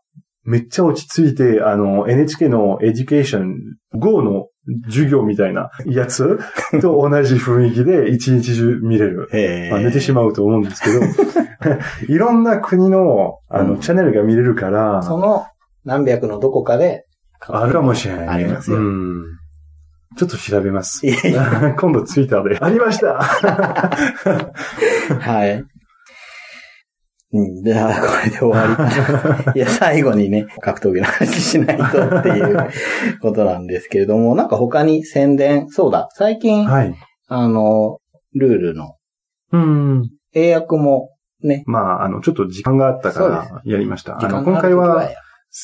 めっちゃ落ち着いて、あの、NHK のエデュケーション GO の授業みたいなやつ と同じ雰囲気で一日中見れる。まあ、寝てしまうと思うんですけど、いろんな国の、あの、うんチャンネルが見れるから、その、何百のどこかで、あるかもしれない、ね。ありますようん。ちょっと調べます。いやいや 今度ツイッターで。ありましたはい。うん、じゃあ、これで終わりかな。いや、最後にね、格闘技の話しないとっていうことなんですけれども、なんか他に宣伝、そうだ、最近、はい。あの、ルールのうん。英訳もね、まあ、あの、ちょっと時間があったからやりました。あの、今回はは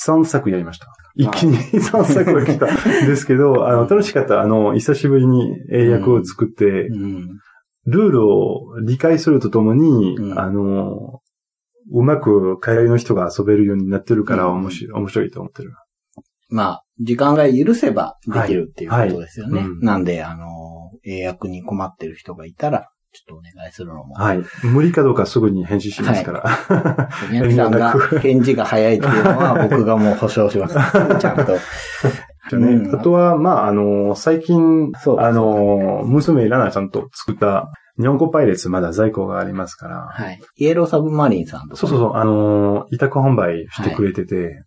3作やりました。一気に3作が来たんですけど、あの、楽しかった。あの、久しぶりに英訳を作って、うん。ルールを理解するとともに、うんあの、うまく海外の人が遊べるようになってるからうん面白い、面白いと思ってる。まあ、時間が許せばできるっていうことですよね。はいはいうんなんで、あの、英訳に困ってる人がいたら、ちょっとお願いするのも。はい。無理かどうかすぐに返事しますから。宮城さんが返事が早いっていうのは僕がもう保証します。ちゃんと。ねうんあとは、まあ、あの、最近、そうですあの、娘ラナちゃんと作った日本語パイレーツまだ在庫がありますから。はい。イエローサブマリンさんとか。そうそうそう、あの、委託販売してくれてて、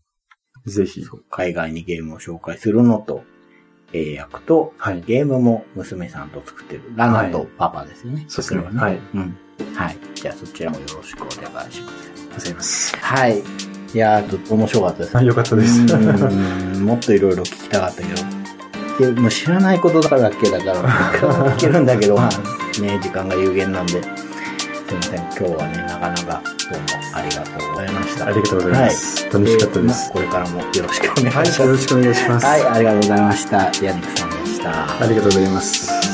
ぜひ。海外にゲームを紹介するのと、英訳と、はい。ゲームも娘さんと作ってる。ラナとパパですよね。そうですねれはね。はい。うん。はい。じゃあそちらもよろしくお願いします。ございます。はい。いやー、とっても面白かったですあ、よかったです。うんもっといろいろ聞きたかったけど。でもう知らないことだらけだから、聞けるんだけど、まあね、時間が有限なんで、すいません。今日はね、なかなかどうもありがとうございました。ありがとうございます。楽しかったです。これからもよろしくお願いしはい、ます。よろしくお願いします。はい、ありがとうございました。ヤニクさんでした。ありがとうございます。